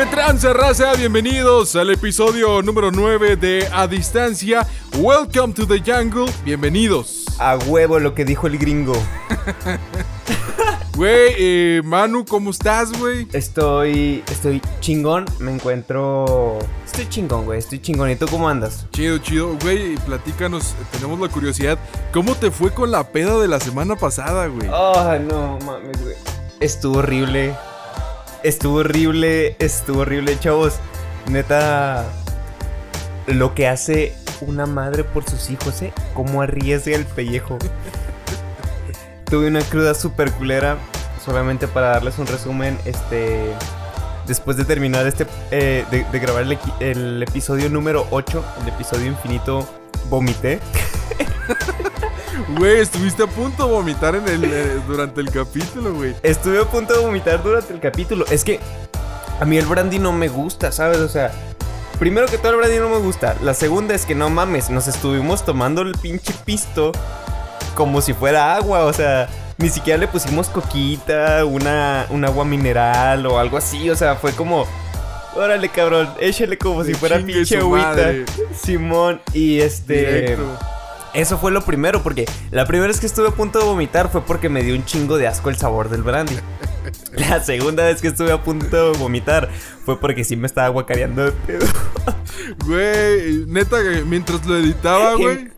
¿Qué tranza, raza? Bienvenidos al episodio número 9 de A Distancia. Welcome to the jungle. Bienvenidos. A huevo lo que dijo el gringo. Güey, eh, Manu, ¿cómo estás, güey? Estoy. Estoy chingón. Me encuentro. Estoy chingón, güey. Estoy chingón. ¿Y tú cómo andas? Chido, chido. Güey, platícanos. Tenemos la curiosidad. ¿Cómo te fue con la peda de la semana pasada, güey? Ay, no mames, güey. Estuvo horrible. Estuvo horrible. Estuvo horrible, chavos. Neta. Lo que hace una madre por sus hijos, ¿eh? Cómo arriesga el pellejo. Tuve una cruda super culera. Solamente para darles un resumen, este. Después de terminar este. eh, de, de grabar el, el episodio número 8, el episodio infinito, vomité. Güey, estuviste a punto de vomitar en el, eh, durante el capítulo, güey. Estuve a punto de vomitar durante el capítulo. Es que a mí el brandy no me gusta, ¿sabes? O sea, primero que todo el brandy no me gusta. La segunda es que no mames, nos estuvimos tomando el pinche pisto como si fuera agua. O sea, ni siquiera le pusimos coquita, una, un agua mineral o algo así. O sea, fue como... Órale, cabrón, échale como si fuera pinche agüita. Simón, y este... Directo. Eso fue lo primero, porque la primera vez que estuve a punto de vomitar fue porque me dio un chingo de asco el sabor del brandy. La segunda vez que estuve a punto de vomitar fue porque sí me estaba guacareando de pedo. Güey, neta, que mientras lo editaba, güey.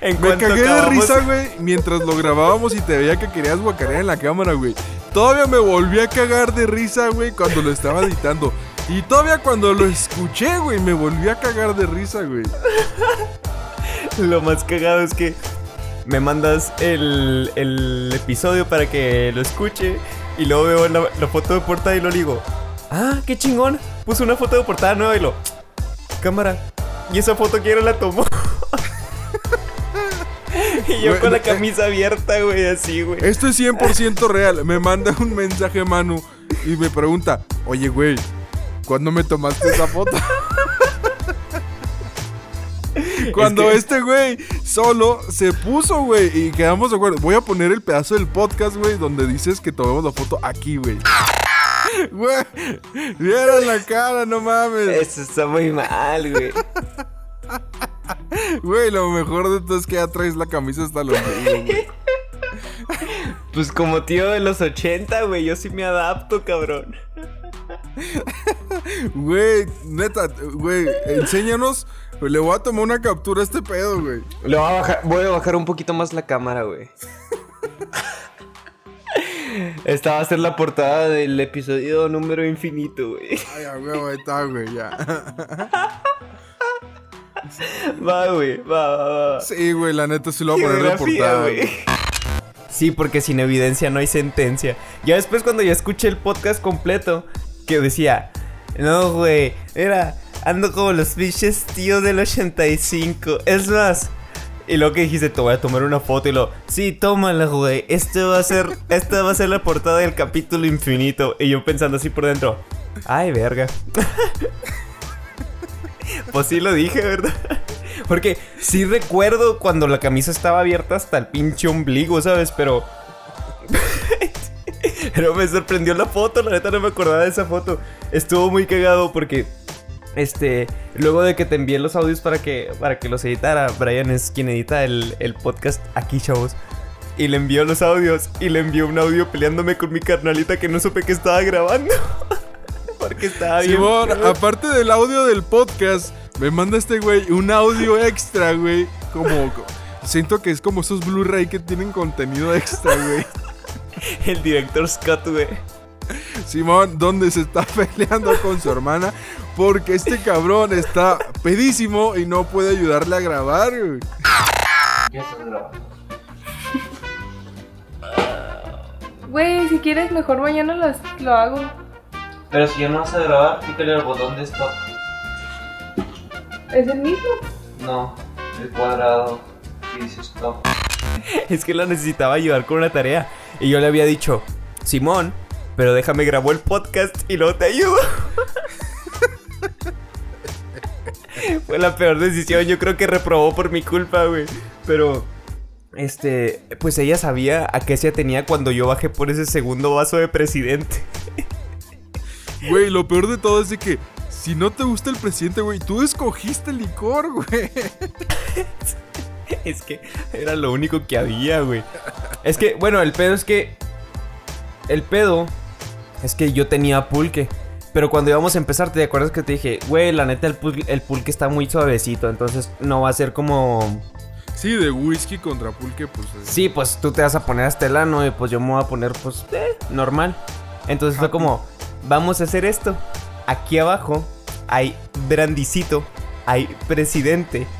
En Me cagué de risa, güey, mientras lo grabábamos y te veía que querías guacarear en la cámara, güey. Todavía me volví a cagar de risa, güey, cuando lo estaba editando. Y todavía cuando lo escuché, güey, me volví a cagar de risa, güey. Lo más cagado es que me mandas el, el episodio para que lo escuche y luego veo la, la foto de portada y lo digo, ah, qué chingón, puso una foto de portada nueva y lo, cámara, ¿y esa foto quién la tomó? y yo con la eh, camisa abierta, güey, así, güey. Esto es 100% real. Me manda un mensaje Manu y me pregunta, oye, güey, ¿cuándo me tomaste esa foto? Cuando que- este güey solo se puso, güey, y quedamos de acuerdo. Voy a poner el pedazo del podcast, güey, donde dices que tomemos la foto aquí, güey. Güey, vieron la cara, no mames. Eso está muy mal, güey. Güey, lo mejor de todo es que ya traes la camisa hasta los güey. Pues como tío de los 80, güey, yo sí me adapto, cabrón. Güey, neta, güey, enséñanos. Le voy a tomar una captura a este pedo, güey. Lo voy a bajar, voy a bajar un poquito más la cámara, güey. Esta va a ser la portada del episodio número infinito, güey. Ay, a huevo, ahí está, güey, ya. Va, güey, va, va, va. Sí, güey, la neta sí lo voy a poner Geografía, portada. güey. güey. Sí, porque sin evidencia no hay sentencia. Ya después cuando ya escuché el podcast completo, que decía, no, güey, mira, ando como los pinches tíos del 85. Es más, y luego que dijiste, te voy a tomar una foto y lo, sí, tómala, güey. Este va a ser, esta va a ser la portada del capítulo infinito. Y yo pensando así por dentro, ay, verga. pues sí lo dije, ¿verdad? Porque sí recuerdo cuando la camisa estaba abierta hasta el pinche ombligo, ¿sabes? Pero. Pero me sorprendió la foto, la neta no me acordaba de esa foto. Estuvo muy cagado porque. Este. Luego de que te envié los audios para que, para que los editara, Brian es quien edita el, el podcast aquí, chavos. Y le envió los audios y le envió un audio peleándome con mi carnalita que no supe que estaba grabando. porque estaba bien. Simón, aparte del audio del podcast, me manda este güey un audio extra, güey. Como. Siento que es como esos Blu-ray que tienen contenido extra, güey. El director Scott, güey. Simón, donde se está peleando con su hermana porque este cabrón está pedísimo y no puede ayudarle a grabar, güey. Güey, si quieres, mejor mañana lo hago. Pero si ya no vas a grabar, pícale al botón de stop. ¿Es el mismo? No, el cuadrado que dice stop. Es que la necesitaba ayudar con una tarea. Y yo le había dicho, Simón, pero déjame grabo el podcast y luego te ayudo. Fue la peor decisión, yo creo que reprobó por mi culpa, güey. Pero, este, pues ella sabía a qué se atenía cuando yo bajé por ese segundo vaso de presidente. Güey, lo peor de todo es de que si no te gusta el presidente, güey, tú escogiste el licor, güey. Es que era lo único que había, güey. Es que, bueno, el pedo es que. El pedo es que yo tenía pulque. Pero cuando íbamos a empezar, ¿te acuerdas que te dije, güey, la neta, el pulque, el pulque está muy suavecito. Entonces no va a ser como. Sí, de whisky contra pulque, pues. eh. Sí, pues tú te vas a poner hasta el ano y pues yo me voy a poner, pues, eh, normal. Entonces fue como, vamos a hacer esto. Aquí abajo hay brandicito, hay presidente.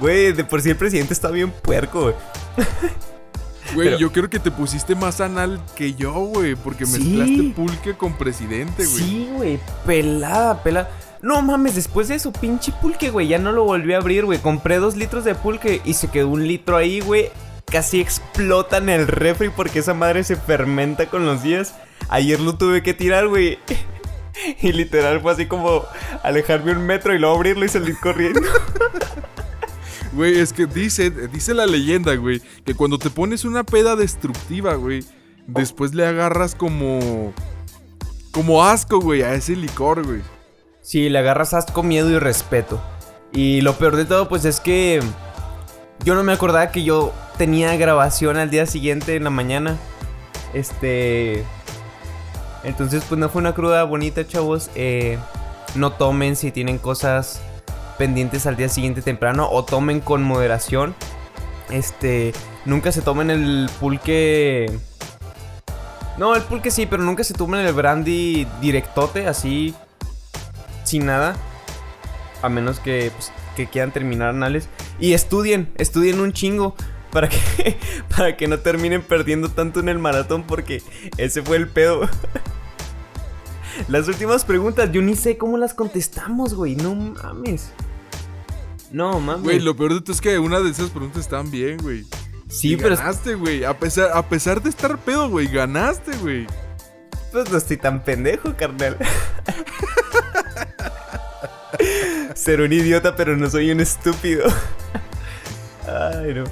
Güey, de por sí el presidente está bien puerco, güey. Güey, pero- yo creo que te pusiste más anal que yo, güey, porque Sí. mezclaste pulque con presidente, güey. Sí, güey, pelada, pelada. No mames, después de eso, pinche pulque, güey, ya no lo volví a abrir, güey. Compré dos litros de pulque y se quedó un litro ahí, güey. Casi explota en el refri porque esa madre se fermenta con los días. Ayer lo tuve que tirar, güey. Y literal fue así como alejarme un metro y luego abrirlo y salir corriendo. Güey, es que dice, dice la leyenda, güey, que cuando te pones una peda destructiva, güey, después le agarras como. Como asco, güey, a ese licor, güey. Sí, le agarras asco, miedo y respeto. Y lo peor de todo, pues es que yo no me acordaba que yo tenía grabación al día siguiente en la mañana. Este. Entonces, pues no fue una cruda bonita, chavos. Eh, no tomen si tienen cosas pendientes al día siguiente temprano o tomen con moderación. Este, nunca se tomen el pulque. No, el pulque sí, pero nunca se tomen el brandy directote, así sin nada. A menos que, pues, que quieran terminar anales. Y estudien, estudien un chingo. Para que, para que no terminen perdiendo tanto en el maratón. Porque ese fue el pedo. Las últimas preguntas, yo ni sé cómo las contestamos, güey. No mames. No mames. Güey, lo peor de todo es que una de esas preguntas estaban bien, güey. sí, Y pero ganaste, güey. A pesar, a pesar de estar pedo, güey, ganaste, güey. pues no estoy tan pendejo, carnal. Ser un idiota, pero no soy un estúpido. Ay, no.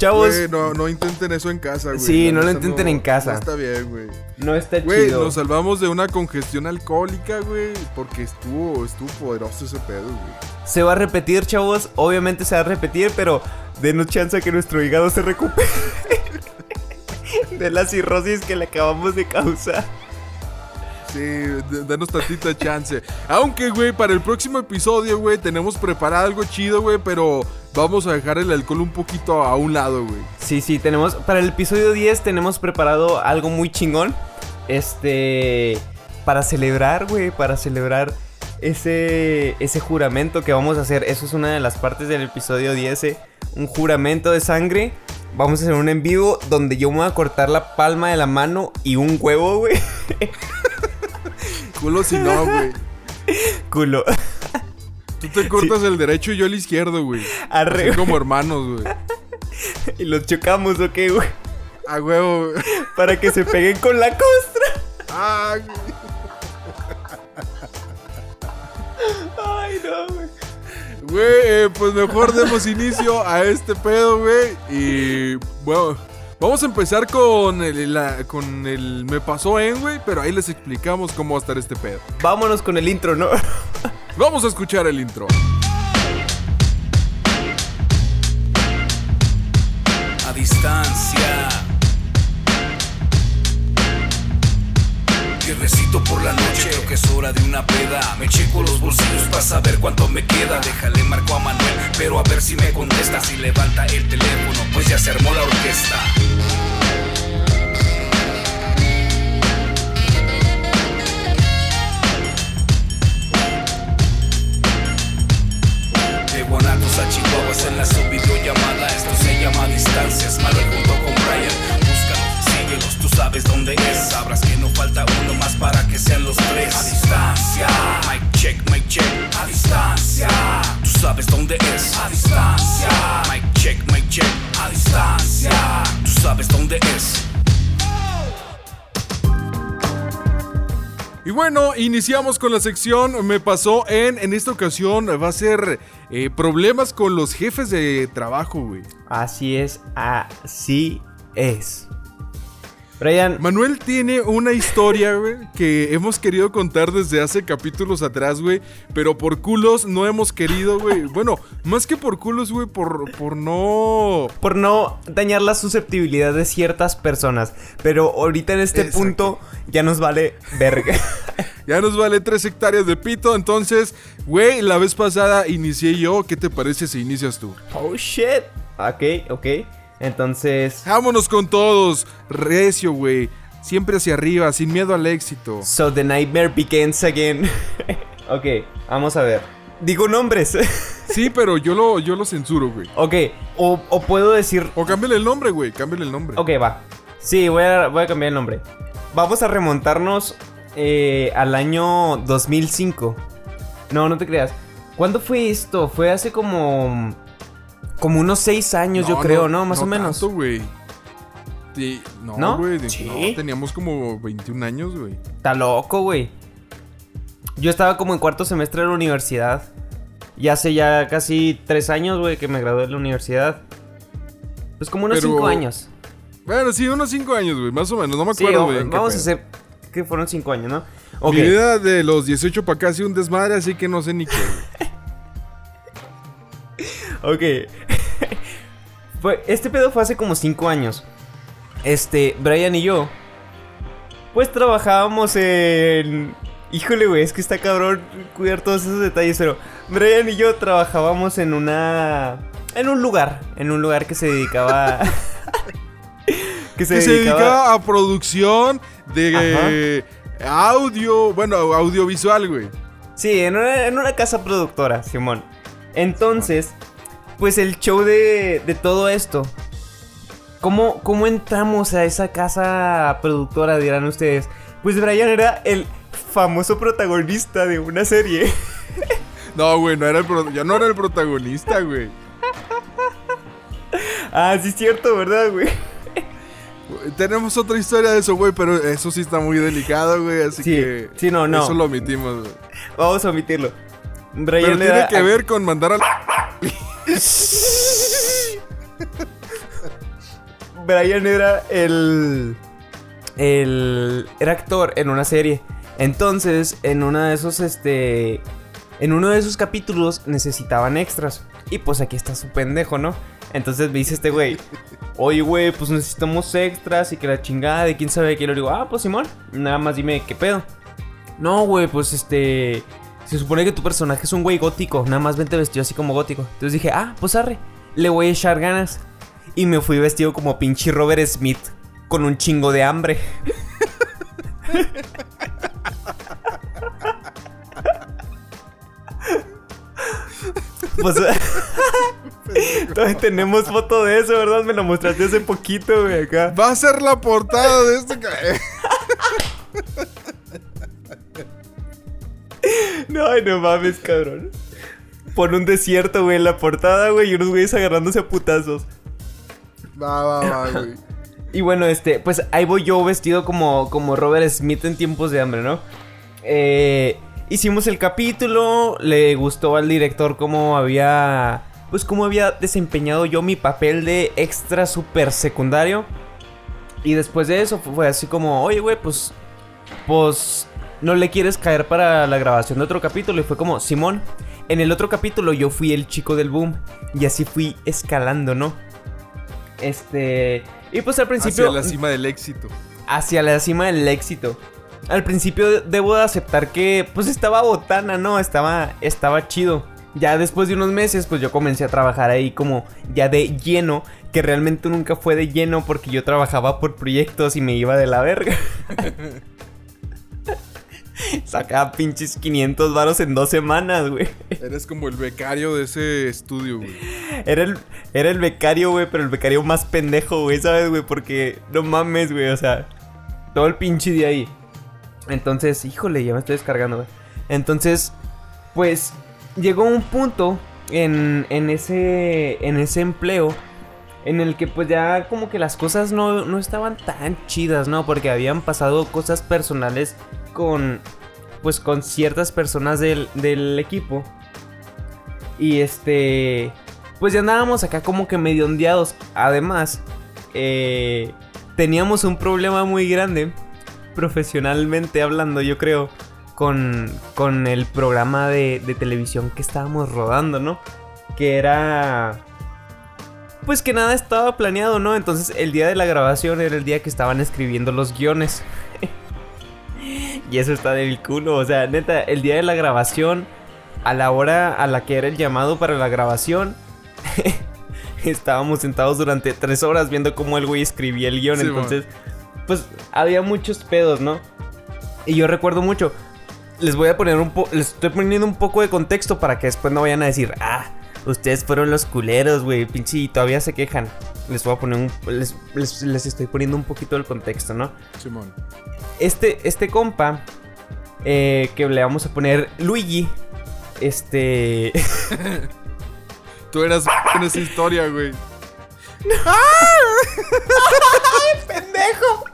Chavos, Güey, no, no intenten eso en casa, güey. Sí, La no lo intenten en casa. No está bien, güey. no está Güey, chido. nos salvamos de una congestión alcohólica, güey, porque estuvo, estuvo poderoso ese pedo, güey. Se va a repetir, chavos. Obviamente se va a repetir, pero denos chance a que nuestro hígado se recupere de la cirrosis que le acabamos de causar. Sí, danos tantita chance. Aunque, güey, para el próximo episodio, güey, tenemos preparado algo chido, güey, pero vamos a dejar el alcohol un poquito a un lado, güey. Sí, sí, tenemos. Para el episodio 10 tenemos preparado algo muy chingón. Este. Para celebrar, güey. Para celebrar ese. Ese juramento que vamos a hacer. Eso es una de las partes del episodio 10. eh, Un juramento de sangre. Vamos a hacer un en vivo donde yo me voy a cortar la palma de la mano y un huevo, güey. Culo si no, güey. Culo. Tú te cortas el derecho y yo el izquierdo, güey. Arre, Así como hermanos, güey. Y los chocamos, ¿ok, güey? A huevo, güey. Para que se peguen con la costra. Ah, güey. Ay, no, güey. Güey, eh, pues mejor demos inicio a este pedo, güey. Y bueno, vamos a empezar con el, la- con el me pasó en, güey, pero ahí les explicamos cómo va a estar este pedo. Vámonos con el intro, ¿no? Vamos a escuchar el intro. a distancia. Viernesito por la noche, creo que es hora de una peda. Me checo los bolsillos para saber cuánto me queda. Déjale marco a Manuel, pero a ver si me contesta. Si levanta el teléfono, pues ya se armó la orquesta. De Guanatos a Chihuahuas en la subvideollamada Esto se llama distancias, Manuel junto sabes dónde es. Sabrás que no falta uno más para que sean los tres. A distancia. Mic check, mic check. A distancia. Tú sabes dónde es. A distancia. Mic check, mic check. A distancia. Tú sabes dónde es. Y bueno, iniciamos con la sección Me pasó en. En esta ocasión va a ser eh, problemas con los jefes de trabajo, güey. Así es, así es. Brian, Manuel tiene una historia, güey, que hemos querido contar desde hace capítulos atrás, güey, pero por culos no hemos querido, güey. Bueno, más que por culos, güey, por, por no... por no dañar la susceptibilidad de ciertas personas. Pero ahorita en este Exacto. punto ya nos vale verga. Ya nos vale tres hectáreas de pito, entonces, güey, la vez pasada inicié yo, ¿qué te parece si inicias tú? oh shit. Ok, ok. Entonces. Vámonos con todos, recio, güey, siempre hacia arriba, sin miedo al éxito. So the nightmare begins again. ok, vamos a ver. Digo nombres. Sí, pero yo lo, yo lo censuro, güey. ok, o, o puedo decir. O cámbiale el nombre, güey, cámbiale el nombre. Ok, va. Sí, voy a, voy a cambiar el nombre. Vamos a remontarnos eh, al año 2005. No, no te creas. ¿Cuándo fue esto? Fue hace como. Como unos seis años, yo creo, ¿no? Más o menos. tanto, güey. Sí, no, ¿No? güey. de- Sí. no, teníamos como 21 años, güey. Está loco, güey. Yo estaba como en cuarto semestre de la universidad. Y hace ya casi tres años, güey, que me gradué de la universidad. Pues como unos Pero- cinco años. Bueno, sí, unos 5 años, güey, más o menos. No me acuerdo, güey. vamos a hacer que fueron cinco años, ¿no? Ok. Mi vida de los 18 para acá ha sido un desmadre, así que no sé ni qué. Ok. este pedo fue hace como cinco años. Este, Brian y yo. Pues trabajábamos en. Híjole, güey, es que está cabrón cuidar todos esos detalles, pero Brian y yo trabajábamos en una. En un lugar. En un lugar que se dedicaba. que se que se dedicaba. dedicaba a producción de audio, bueno, audiovisual, güey. Sí, en una, en una casa productora, Simón. Entonces, pues el show de, de todo esto. ¿Cómo, ¿Cómo entramos a esa casa productora, dirán ustedes? Pues Brian era el famoso protagonista de una serie. No, güey, no era el pro- yo no era el protagonista, güey. ah, sí es cierto, ¿verdad, güey? Tenemos otra historia de eso, güey, pero eso sí está muy delicado, güey, así Sí, que sí, no, no. eso lo omitimos, güey. Vamos a omitirlo. Brian Pero tiene que ver con mandar al Brian era el. El. Era actor en una serie. Entonces, en uno de esos, este. En uno de esos capítulos necesitaban extras. Y pues aquí está su pendejo, ¿no? Entonces me dice este güey. Oye, güey, pues necesitamos extras y que la chingada de quién sabe qué. Le digo, ah, pues Simón, nada más dime qué pedo. No, güey, pues este. Se supone que tu personaje es un güey gótico. Nada más vente vestido así como gótico. Entonces dije, ah, pues arre. Le voy a echar ganas. Y me fui vestido como pinche Robert Smith. Con un chingo de hambre. pues. Todavía tenemos foto de eso, ¿verdad? Me lo mostraste hace poquito, güey, acá. Va a ser la portada de este No, ay, no mames, cabrón. Pon un desierto, güey, en la portada, güey, y unos güeyes agarrándose a putazos. Va, va, va, güey. Y bueno, este, pues ahí voy yo vestido como, como Robert Smith en tiempos de hambre, ¿no? Eh, hicimos el capítulo, le gustó al director cómo había, pues cómo había desempeñado yo mi papel de extra super secundario. Y después de eso fue así como, oye, güey, pues, pues, ¿no le quieres caer para la grabación de otro capítulo? Y fue como, Simón, en el otro capítulo yo fui el chico del boom. Y así fui escalando, ¿no? Este... Y pues al principio... Hacia la cima del éxito. hacia la cima del éxito. Al principio debo de aceptar que pues estaba botana, ¿no? Estaba, estaba chido. Ya después de unos meses pues yo comencé a trabajar ahí como ya de lleno, que realmente nunca fue de lleno porque yo trabajaba por proyectos y me iba de la verga. Sacaba pinches 500 varos en dos semanas, güey. Eres como el becario de ese estudio, güey. Era el, era el becario, güey, pero el becario más pendejo, güey, ¿sabes, güey? Porque no mames, güey, o sea, todo el pinche día ahí. Entonces, híjole, ya me estoy descargando, güey. Entonces, pues, llegó un punto en, en, ese, en ese empleo en el que pues ya como que las cosas no, no estaban tan chidas, ¿no? Porque habían pasado cosas personales con, pues, con ciertas personas del, del equipo. Y este, pues ya andábamos acá como que medio ondeados. Además, eh, teníamos un problema muy grande, profesionalmente hablando, yo creo, con, con el programa de, de televisión que estábamos rodando, ¿no? Que era... Pues que nada estaba planeado, ¿no? Entonces el día de la grabación era el día que estaban escribiendo los guiones. y eso está del culo, o sea, neta, el día de la grabación, a la hora a la que era el llamado para la grabación, estábamos sentados durante tres horas viendo cómo el güey escribía el guion. Sí, entonces, pues había muchos pedos, ¿no? Y yo recuerdo mucho. Les voy a poner un poco. Les estoy poniendo un poco de contexto para que después no vayan a decir, ah, ustedes fueron los culeros, güey, pinche, y todavía se quejan. Les voy a poner un. Les, les- les estoy poniendo un poquito del contexto, ¿no? Simón. Este, este compa, eh, que le vamos a poner Luigi, este. Tú eras en esa historia, güey. ¡Pendejo!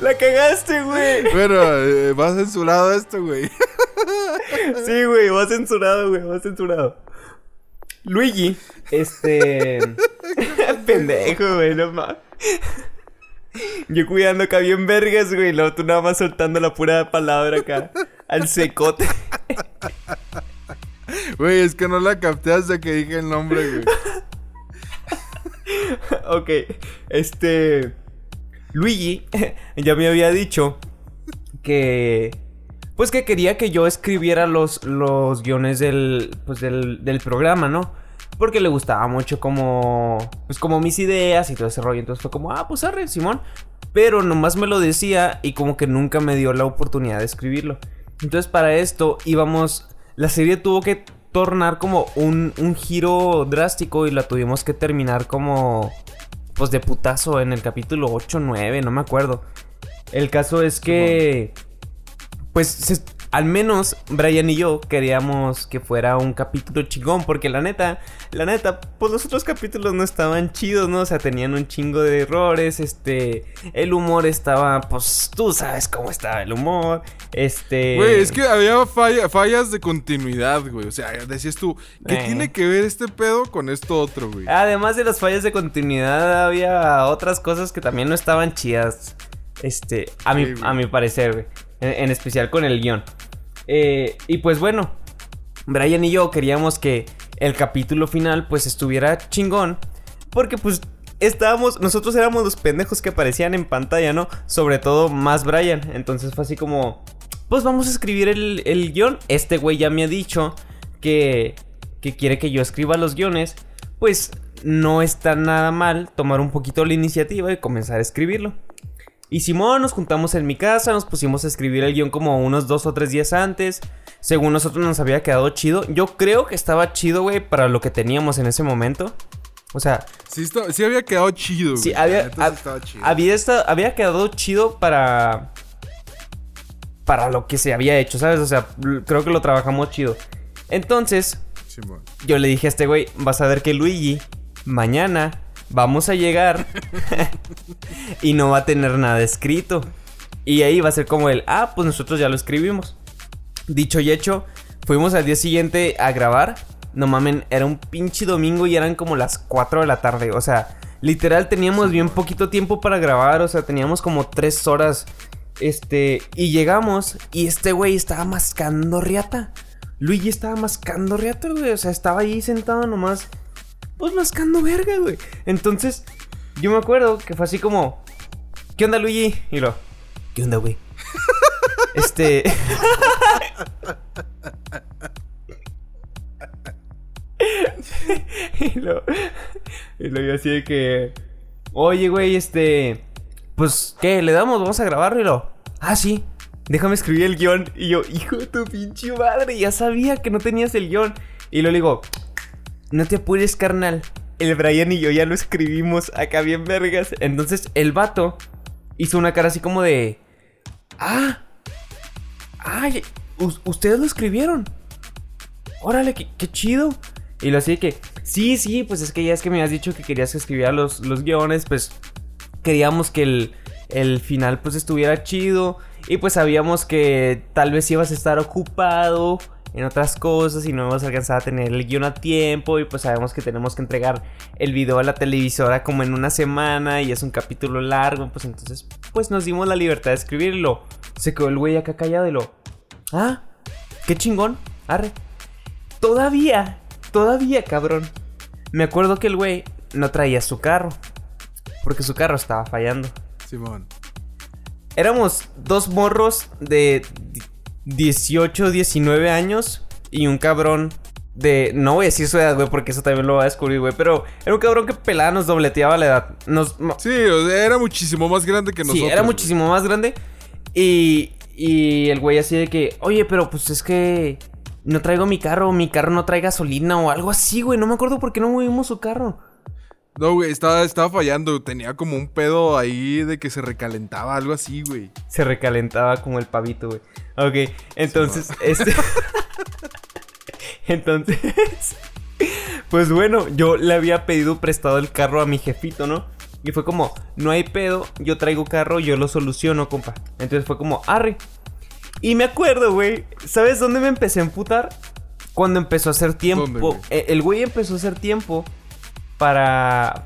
La cagaste, güey. Bueno, eh, va censurado esto, güey. Sí, güey, va censurado, güey, va censurado. Luigi, este. Pendejo, güey, no mames. Yo cuidando acá bien vergas, güey. Luego tú nada más soltando la pura palabra acá. Al secote. Güey, es que no la capté hasta que dije el nombre, güey. ok, este. Luigi ya me había dicho que. Pues que quería que yo escribiera los, los guiones del, pues del, del programa, ¿no? Porque le gustaba mucho como. Pues como mis ideas y todo ese rollo. Entonces fue como, ah, pues arre, Simón. Pero nomás me lo decía y como que nunca me dio la oportunidad de escribirlo. Entonces para esto íbamos. La serie tuvo que tornar como un, un giro drástico y la tuvimos que terminar como. Pues de putazo en el capítulo 8 9, no me acuerdo. El caso es que. Pues se- al menos Brian y yo queríamos que fuera un capítulo chingón. Porque la neta, la neta, pues los otros capítulos no estaban chidos, ¿no? O sea, tenían un chingo de errores. Este. El humor estaba. Pues tú sabes cómo estaba el humor. Este. Güey, es que había falla- fallas de continuidad, güey. O sea, decías tú, ¿qué Eh. tiene que ver este pedo con esto otro, güey? Además de las fallas de continuidad, había otras cosas que también no estaban chidas. Este, a, mi, Sí, güey. a mi parecer, güey. En, especial con el guion. Eh, y pues bueno, Brian y yo queríamos que el capítulo final pues estuviera chingón. Porque pues estábamos, nosotros éramos los pendejos que aparecían en pantalla, ¿no? Sobre todo más Brian. Entonces fue así como, pues vamos a escribir el, el guion. Este güey ya me ha dicho que, que quiere que yo escriba los guiones. Pues no está nada mal tomar un poquito la iniciativa y comenzar a escribirlo. Y Simón, nos juntamos en mi casa, nos pusimos a escribir el guion como unos dos o tres días antes. Según nosotros nos había quedado chido. Yo creo que estaba chido, güey, para lo que teníamos en ese momento. O sea, Sí, está- sí había quedado chido, güey. sí, había, hab- chido. había, esta- había quedado chido para... Para lo que se había hecho, ¿sabes? O sea, creo que lo trabajamos chido. Entonces, Simón. yo le dije a este güey, vas a ver que Luigi, mañana vamos a llegar y no va a tener nada escrito. Y ahí va a ser como el, ah, pues nosotros ya lo escribimos. Dicho y hecho, fuimos al día siguiente a grabar. No mamen, era un pinche domingo y eran como las 4 de la tarde. O sea, literal teníamos bien poquito tiempo para grabar. O sea, teníamos como 3 horas. Este, y llegamos y este güey estaba mascando riata. Luigi estaba mascando riata, güey. O sea, estaba ahí sentado nomás. Pues mascando verga, güey. Entonces, yo me acuerdo que fue así como. ¿Qué onda, Luigi? Y lo. ¿Qué onda, güey? este. y lo. Y lo yo así de que. Oye, güey, este. Pues, ¿qué? ¿Le damos? Vamos a grabarlo y lo. Ah, sí. Déjame escribir el guion. Y yo, hijo de tu pinche madre, ya sabía que no tenías el guion. Y lo digo, no te apures, carnal. El Brian y yo ya lo escribimos acá bien vergas. Entonces el vato hizo una cara así como de... Ah. Ay, us- ustedes lo escribieron. Órale, qué, qué chido. Y lo así que... Sí, sí, pues es que ya es que me has dicho que querías que escribiera los, los guiones. Pues queríamos que el, el final pues estuviera chido. Y pues sabíamos que tal vez ibas a estar ocupado. En otras cosas y no hemos alcanzado a tener el guion a tiempo y pues sabemos que tenemos que entregar el video a la televisora como en una semana y es un capítulo largo, pues entonces pues nos dimos la libertad de escribirlo. Se quedó el güey acá callado y lo... Ah, qué chingón, arre. Todavía, todavía, cabrón. Me acuerdo que el güey no traía su carro. Porque su carro estaba fallando. Simón. Éramos dos morros de 18, 19 años y un cabrón de... No voy a decir su edad, güey, porque eso también lo va a descubrir, güey. Pero era un cabrón que pelada nos dobleteaba la edad. Nos... no, Sí, era muchísimo más grande que nosotros. Sí, era güey. muchísimo más grande. Y, y el güey así de que, oye, pero pues es que no traigo mi carro, mi carro no trae gasolina o algo así, güey. No me acuerdo por qué no movimos su carro. No, güey, estaba, estaba fallando. Tenía como un pedo ahí de que se recalentaba, algo así, güey. Se recalentaba como el pavito, güey. Ok, entonces, este... entonces... Pues bueno, yo le había pedido prestado el carro a mi jefito, ¿no? Y fue como, no hay pedo, yo traigo carro, yo lo soluciono, compa. Entonces fue como, arre. Y me acuerdo, güey, ¿sabes dónde me empecé a emputar? Cuando empezó a hacer tiempo. ¿Dónde, güey? Eh, el güey empezó a hacer tiempo para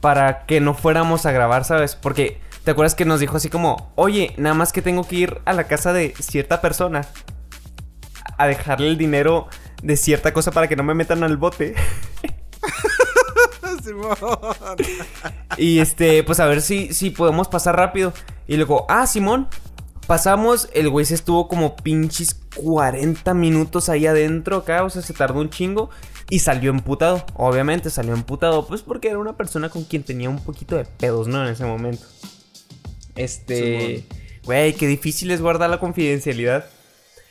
para que no fuéramos a grabar, ¿sabes? Porque te acuerdas que nos dijo así como, "Oye, nada más que tengo que ir a la casa de cierta persona a dejarle el dinero de cierta cosa para que no me metan al bote." Simón. Y este, pues a ver si, si podemos pasar rápido. Y luego, ah, Simón, pasamos. El güey se estuvo como pinches 40 minutos ahí adentro acá. O sea, se tardó un chingo. Y salió emputado. Obviamente salió emputado. Pues porque era una persona con quien tenía un poquito de pedos, ¿no? En ese momento. Este. Güey, qué difícil es guardar la confidencialidad.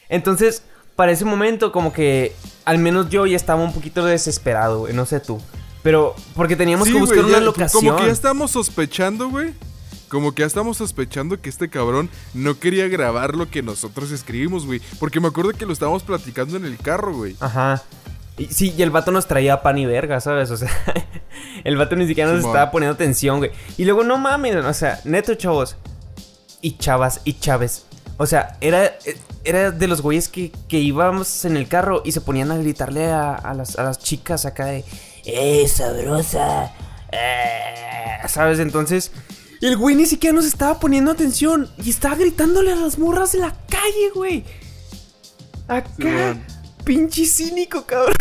Entonces, para ese momento, como que al menos yo ya estaba un poquito desesperado, güey. No sé tú. Pero porque teníamos Sí, que buscar una locación. Como que ya estamos sospechando, güey. Como que ya estamos sospechando que este cabrón no quería grabar lo que nosotros escribimos, güey. Porque me acuerdo que lo estábamos platicando en el carro, güey. Ajá. Y, sí, y el vato nos traía pan y verga, ¿sabes? O sea, el vato ni siquiera nos estaba poniendo atención, güey. Y luego, no mames, o sea, neto, chavos. Y chavas y chaves. O sea, era, era de los güeyes que, que íbamos en el carro y se ponían a gritarle a, a las, a las chicas acá de... ¡Eh, sabrosa! eh", ¿Sabes? Entonces... El güey ni siquiera nos estaba poniendo atención. Y estaba gritándole a las morras de la calle, güey. Acá. Pinche cínico, cabrón.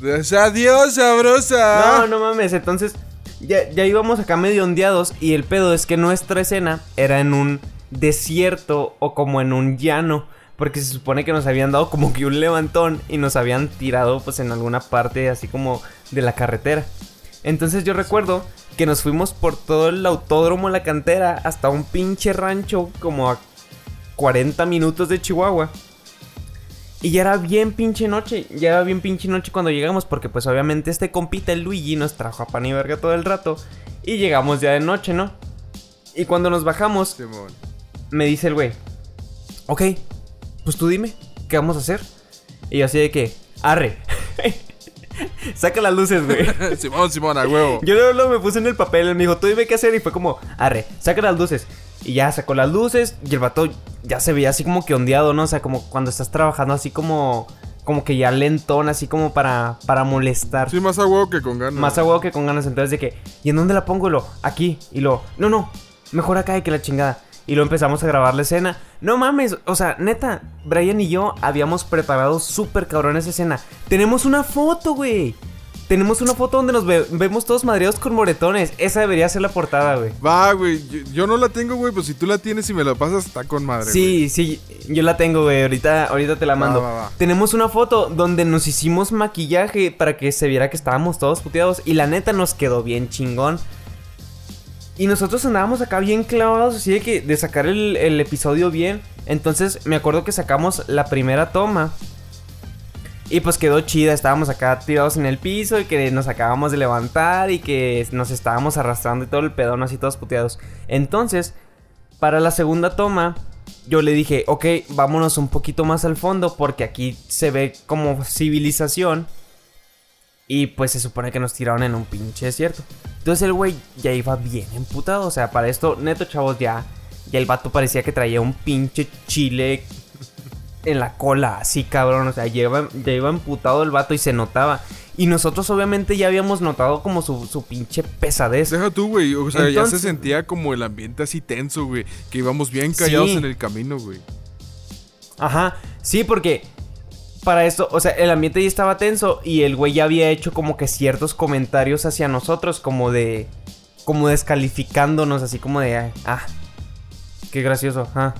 O sea, Adiós, sabrosa. No, no mames. Entonces, ya, ya íbamos acá medio ondeados. Y el pedo es que nuestra escena era en un desierto o como en un llano. Porque se supone que nos habían dado como que un levantón y nos habían tirado pues en alguna parte así como de la carretera. Entonces yo recuerdo que nos fuimos por todo el autódromo La Cantera hasta un pinche rancho como a 40 minutos de Chihuahua. Y ya era bien pinche noche, ya era bien pinche noche cuando llegamos porque pues obviamente este compita, el Luigi, nos trajo a pan y verga todo el rato. Y llegamos ya de noche, ¿no? Y cuando nos bajamos, Simón. me dice el güey, ok, pues tú dime, ¿qué vamos a hacer? Y yo así de que, arre. Saca las luces, güey. Simón, Simón, a huevo. Yo luego, luego me puse en el papel, él me dijo, tú dime qué hacer y fue como, arre, saca las luces. Y ya sacó las luces y el vato ya se veía así como que ondeado, ¿no? O sea, como cuando estás trabajando así como, como que ya lentón, así como para, para molestar. Sí, más a huevo que con ganas. Más a huevo que con ganas. Entonces de que, ¿y en dónde la pongo? Y lo, aquí. Y lo, no, no, mejor acá de que la chingada. Y lo empezamos a grabar la escena. No mames, o sea, neta, Brian y yo habíamos preparado súper cabrón esa escena. Tenemos una foto, güey. Tenemos una foto donde nos ve- vemos todos madreados con moretones. Esa debería ser la portada, güey. Va, güey. Yo, yo no la tengo, güey. Pues si tú la tienes y me la pasas, está con madre. Sí, sí, yo la tengo, güey. Ahorita, ahorita te la mando. va, va. Tenemos una foto donde nos hicimos maquillaje para que se viera que estábamos todos puteados. Y la neta nos quedó bien chingón. Y nosotros andábamos acá bien clavados, así de que de sacar el, el episodio bien. Entonces me acuerdo que sacamos la primera toma. Y pues quedó chida, estábamos acá tirados en el piso y que nos acabamos de levantar y que nos estábamos arrastrando y todo el pedón así todos puteados. Entonces, para la segunda toma, yo le dije, ok, vámonos un poquito más al fondo porque aquí se ve como civilización. Y pues se supone que nos tiraron en un pinche desierto. Entonces el güey ya iba bien emputado. O sea, para esto, neto, chavos, ya. Ya el vato parecía que traía un pinche chile en la cola, así cabrón. O sea, lleva, ya iba emputado el vato y se notaba. Y nosotros obviamente ya habíamos notado como su, su pinche pesadez. Deja tú, güey. O sea, ya se sentía como el ambiente así tenso, güey. Que íbamos bien callados Sí. en el camino, güey. Ajá, sí, porque para esto, o sea, el ambiente ya estaba tenso y el güey ya había hecho como que ciertos comentarios hacia nosotros, como de, como descalificándonos, así como de, "Ay, ah, qué gracioso, ah,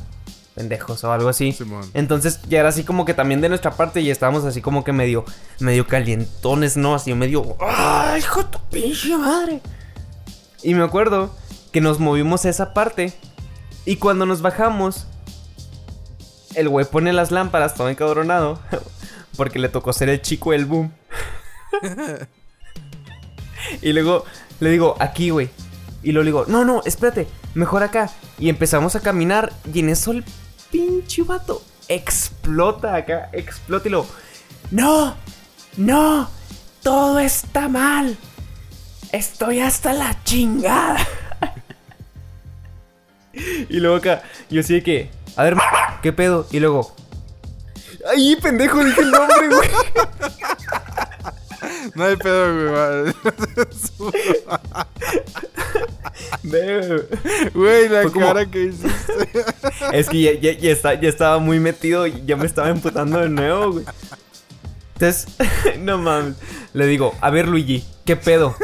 pendejos o algo así. Simón. Entonces ya era así como que también de nuestra parte y estábamos así como que medio, medio calientones, ¿no? Así medio, ¡ay, hijo de tu pinche madre! Y me acuerdo que nos movimos a esa parte y cuando nos bajamos, el güey pone las lámparas todo encabronado porque le tocó ser el chico del boom. y luego le digo, aquí, güey. Y luego le digo, no, no, espérate, mejor acá. Y empezamos a caminar y en eso el pinche vato explota acá, explota y luego, no, no, todo está mal. Estoy hasta la chingada. y luego acá, yo de que, a ver, ¿qué pedo? Y luego, ay, pendejo, dije el nombre, güey. No hay pedo, güey. Güey, la como- cara que hiciste. Es que ya, ya- ya está- ya estaba muy metido y ya me estaba emputando de nuevo, güey. Entonces, no mames. Le digo, a ver, Luigi, ¿qué pedo?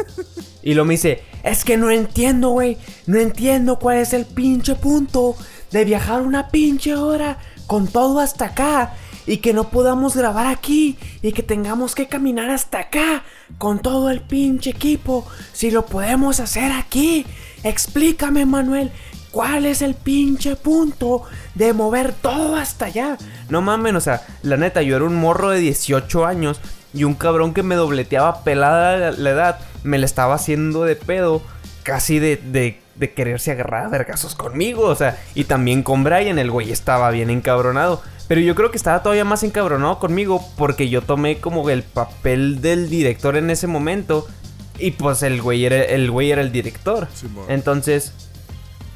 Y lo me dice, es que no entiendo, güey. No entiendo cuál es el pinche punto de viajar una pinche hora con todo hasta acá. Y que no podamos grabar aquí. Y que tengamos que caminar hasta acá. Con todo el pinche equipo. Si lo podemos hacer aquí. Explícame, Manuel. ¿Cuál es el pinche punto de mover todo hasta allá? No mamen, o sea, la neta, yo era un morro de 18 años y un cabrón que me dobleteaba pelada la, edad me la estaba haciendo de pedo, casi de, de, de quererse agarrar a vergazos conmigo, o sea, y también con Brian, el güey estaba bien encabronado. Pero yo creo que estaba todavía más encabronado conmigo porque yo tomé como el papel del director en ese momento y pues el güey era el, güey era el director. Entonces,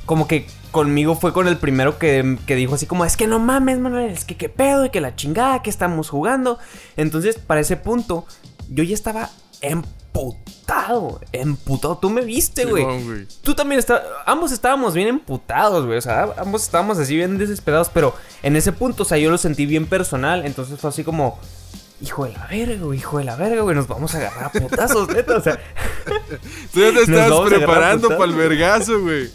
como que conmigo fue con el primero que, que dijo así como, es que no mames, Manuel, es que qué pedo y que la chingada que estamos jugando. Entonces, para ese punto, yo ya estaba emputado, emputado. Tú me viste, güey. Tú también estabas, ambos estábamos bien emputados, güey. O sea, ambos estábamos así bien desesperados, pero en ese punto, o sea, yo lo sentí bien personal. Entonces fue así como, hijo de la verga, güey, hijo de la verga, güey, nos vamos a agarrar a putazos, neta. O sea, Tú ya te estabas preparando para el vergazo, güey.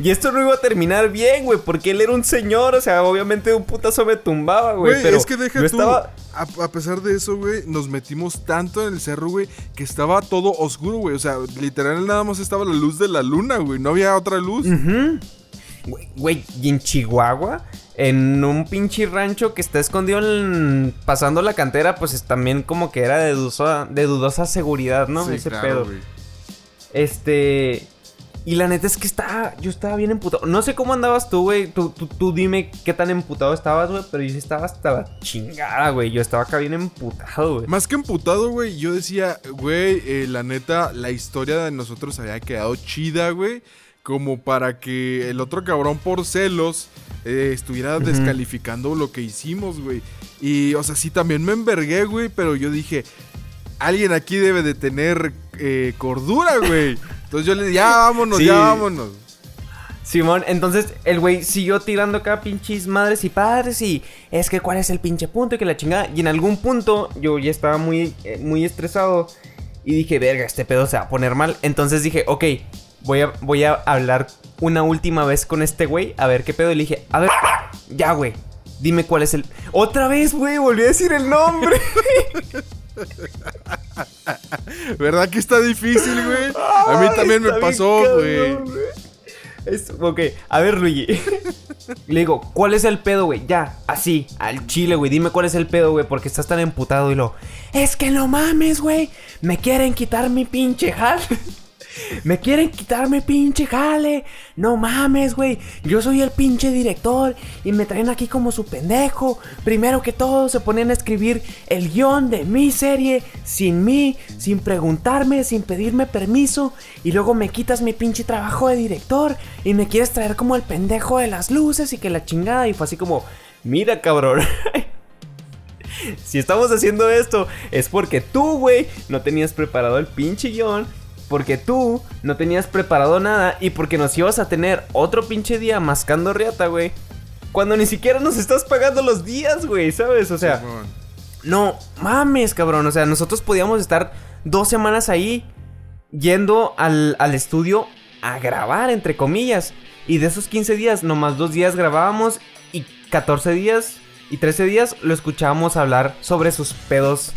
Y esto no iba a terminar bien, güey, porque él era un señor, o sea, obviamente un putazo me tumbaba, güey. Güey, pero es que deja tú. estaba... A, a pesar de eso, güey, nos metimos tanto en el cerro, güey, que estaba todo oscuro, güey. O sea, literal nada más estaba la luz de la luna, güey. No había otra luz. Güey, Güey, y en Chihuahua, en un pinche rancho que está escondido en- pasando la cantera, pues es también como que era de dudosa, de dudosa seguridad, ¿no? Sí, Ese claro, pedo. güey. Este. Y la neta es que estaba. Yo estaba bien emputado. No sé cómo andabas tú, güey. Tú, tú, tú dime qué tan emputado estabas, güey. Pero yo sí estaba hasta la chingada, güey. Yo estaba acá bien emputado, güey. Más que emputado, güey, yo decía, güey, eh, la neta, la historia de nosotros había quedado chida, güey. Como para que el otro cabrón por celos eh, estuviera descalificando lo que hicimos, güey. Y, o sea, sí, también me envergué, güey, pero yo dije, alguien aquí debe de tener eh, cordura, güey. Entonces yo le dije, ya vámonos, Sí. ya vámonos. Simón, entonces el güey siguió tirando acá pinches madres y padres y es que cuál es el pinche punto y que la chingada. Y en algún punto yo ya estaba muy, eh, muy estresado y dije, verga, este pedo se va a poner mal. Entonces dije, ok, voy a, voy a hablar una última vez con este güey, a ver qué pedo. Y le dije, a ver, ya, güey, dime cuál es el... Otra vez, güey, volví a decir el nombre. ¿Verdad que está difícil, güey? A mí también me pasó, güey. ok, a ver, Luigi. Le digo, ¿cuál es el pedo, güey? Ya, así, al chile, güey. Dime cuál es el pedo, güey, porque estás tan emputado y lo. Es que no mames, güey. Me quieren quitar mi pinche jale. Me quieren quitar mi pinche jale. No mames, güey. Yo soy el pinche director y me traen aquí como su pendejo. Primero que todo se ponen a escribir el guion de mi serie sin mí, sin preguntarme, sin pedirme permiso. Y luego me quitas mi pinche trabajo de director y me quieres traer como el pendejo de las luces y que la chingada. Y fue así como, mira cabrón. si estamos haciendo esto es porque tú, güey, no tenías preparado el pinche guion. Porque tú no tenías preparado nada y porque nos ibas a tener otro pinche día mascando riata, güey. Cuando ni siquiera nos estás pagando los días, güey, ¿sabes? O sea, no mames, cabrón. O sea, nosotros podíamos estar dos semanas ahí yendo al, al estudio a grabar, entre comillas. Y de esos 15 días, nomás dos días grabábamos y 14 días y 13 días lo escuchábamos hablar sobre sus pedos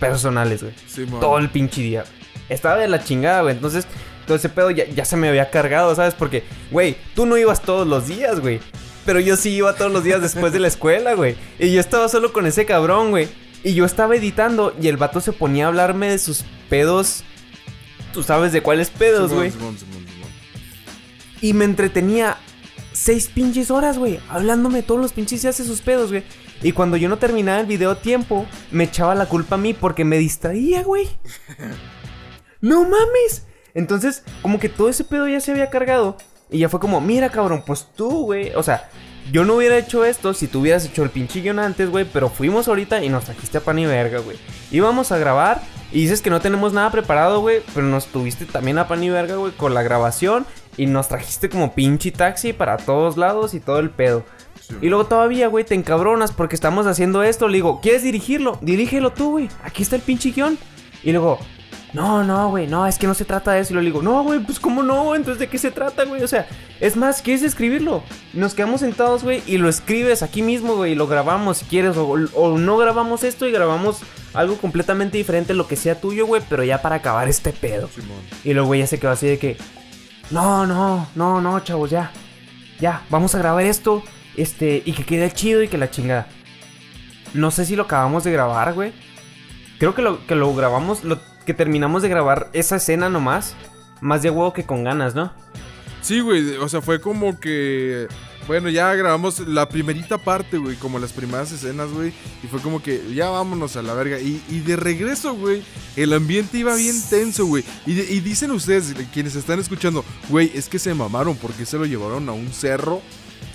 personales, güey. Simón. Todo el pinche día. Estaba de la chingada, güey. Entonces, todo ese pedo ya, ya se me había cargado, ¿sabes? Porque, güey, tú no ibas todos los días, güey. Pero yo sí iba todos los días después de la escuela, güey. Y yo estaba solo con ese cabrón, güey. Y yo estaba editando y el vato se ponía a hablarme de sus pedos. Tú sabes de cuáles pedos, güey. Y me entretenía seis pinches horas, güey. Hablándome todos los pinches días de sus pedos, güey. Y cuando yo no terminaba el video a tiempo, me echaba la culpa a mí porque me distraía, güey. ¡No mames! Entonces, como que todo ese pedo ya se había cargado. Y ya fue como, mira, cabrón, pues tú, güey. O sea, yo no hubiera hecho esto si tú hubieras hecho el pinche guion antes, güey. Pero fuimos ahorita y nos trajiste a pan y verga, güey. Íbamos a grabar y dices que no tenemos nada preparado, güey. Pero nos tuviste también a pan y verga, güey, con la grabación. Y nos trajiste como pinche taxi para todos lados y todo el pedo. Sí. Y luego todavía, güey, te encabronas porque estamos haciendo esto. Le digo, ¿quieres dirigirlo? Dirígelo tú, güey. Aquí está el pinche guion. Y luego, no, no, güey, no, es que no se trata de eso. Y le digo, no, güey, pues cómo no, entonces de qué se trata, güey. O sea, es más, ¿quieres escribirlo? Nos quedamos sentados, güey, y lo escribes aquí mismo, güey, y lo grabamos si quieres. O, o no grabamos esto y grabamos algo completamente diferente, lo que sea tuyo, güey, pero ya para acabar este pedo. Simón. Y luego güey ya se quedó así de que, no, no, no, no, chavos, ya, ya, vamos a grabar esto, este, y que quede chido y que la chingada. No sé si lo acabamos de grabar, güey. Creo que lo, que lo grabamos, lo, que terminamos de grabar esa escena nomás, más de huevo que con ganas, ¿no? Sí, güey, o sea, fue como que... Bueno, ya grabamos la primerita parte, güey, como las primeras escenas, güey. Y fue como que ya vámonos a la verga. Y, y de regreso, güey, el ambiente iba bien tenso, güey. Y, dicen ustedes, quienes están escuchando, güey, es que se mamaron porque se lo llevaron a un cerro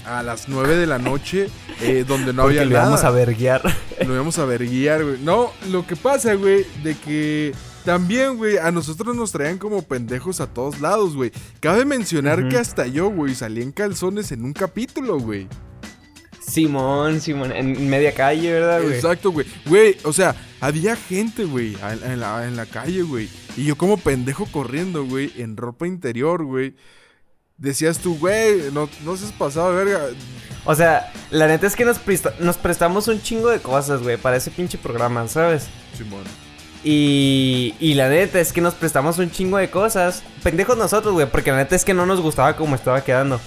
a las 9 de la noche, eh, donde no Porque había le nada. vamos a verguiar. Lo íbamos a ver guiar, güey. No, lo que pasa, güey, de que también, güey, a nosotros nos traían como pendejos a todos lados, güey. Cabe mencionar que hasta yo, güey, salí en calzones en un capítulo, güey. Simón, Simón, en media calle, ¿verdad, güey? Exacto, güey. Güey, o sea, había gente, güey, en, en la, en la calle, güey. Y yo como pendejo corriendo, güey, en ropa interior, güey. Decías tú, güey, no, no seas pasado de verga. O sea, la neta es que nos, presta- nos prestamos un chingo de cosas, güey, para ese pinche programa, ¿sabes? Simón. Y, y la neta es que nos prestamos un chingo de cosas. Pendejos nosotros, güey, porque la neta es que no nos gustaba como estaba quedando.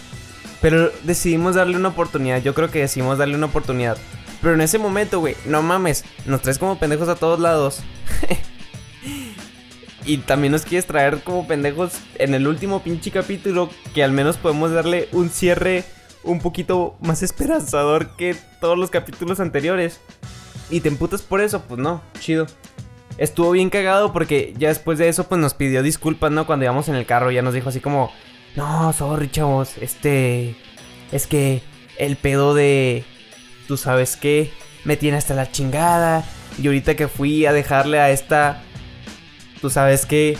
Pero decidimos darle una oportunidad. Yo creo que decidimos darle una oportunidad. Pero en ese momento, güey, no mames, nos traes como pendejos a todos lados. y también nos quieres traer como pendejos en el último pinche capítulo, que al menos podemos darle un cierre un poquito más esperanzador que todos los capítulos anteriores. Y te emputas por eso, pues no, chido. Estuvo bien cagado porque ya después de eso pues nos pidió disculpas, ¿no? Cuando íbamos en el carro ya nos dijo así como, no, sorry chavos, este, es que el pedo de, tú sabes qué, me tiene hasta la chingada. Y ahorita que fui a dejarle a esta, tú sabes qué,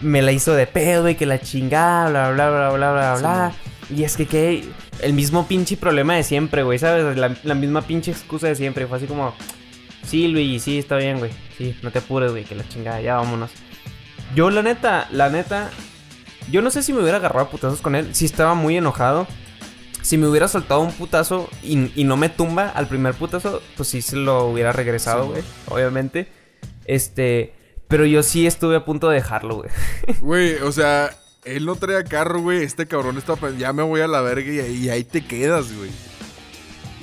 me la hizo de pedo y que la chingada, bla, bla, bla, bla, bla, Sí, bla. Y es que, que, el mismo pinche problema de siempre, güey, ¿sabes? La, la misma pinche excusa de siempre. Fue así como, sí, Luigi, sí, está bien, güey. Sí, no te apures, güey, que la chingada, ya vámonos. Yo, la neta, la neta, yo no sé si me hubiera agarrado a putazos con él. Si estaba muy enojado. Si me hubiera soltado un putazo y, y no me tumba al primer putazo, pues sí se lo hubiera regresado, Sí, güey. obviamente. Este. Pero yo sí estuve a punto de dejarlo, güey. Güey, o sea, él no traía carro, güey. Este cabrón está. Ya me voy a la verga y, ahí- y ahí te quedas, güey.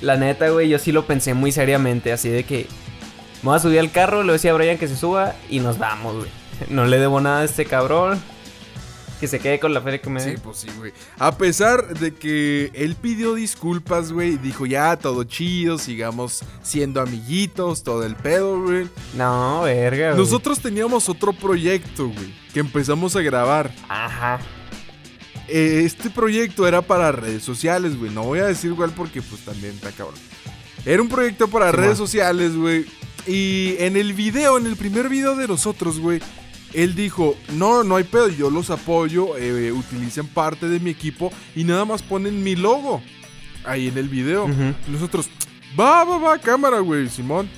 La neta, güey, yo sí lo pensé muy seriamente. Así de que. Me voy a subir al carro, le decía a Brian que se suba y nos vamos, güey. No le debo nada a este cabrón. Que se quede con la feria que me Sí, pues sí, güey. A pesar de que él pidió disculpas, güey, dijo ya, todo chido, sigamos siendo amiguitos, todo el pedo, güey. No, verga, güey. Nosotros teníamos otro proyecto, güey, que empezamos a grabar. Ajá. Eh, este proyecto era para redes sociales, güey. No voy a decir igual porque pues también está cabrón. Era un proyecto para redes sociales, güey. Y en el video, en el primer video de nosotros, güey, él dijo, no, no hay pedo, yo los apoyo, eh, utilicen parte de mi equipo y nada más ponen mi logo ahí en el video. Y Nosotros, va, va, va, cámara, güey, Simón.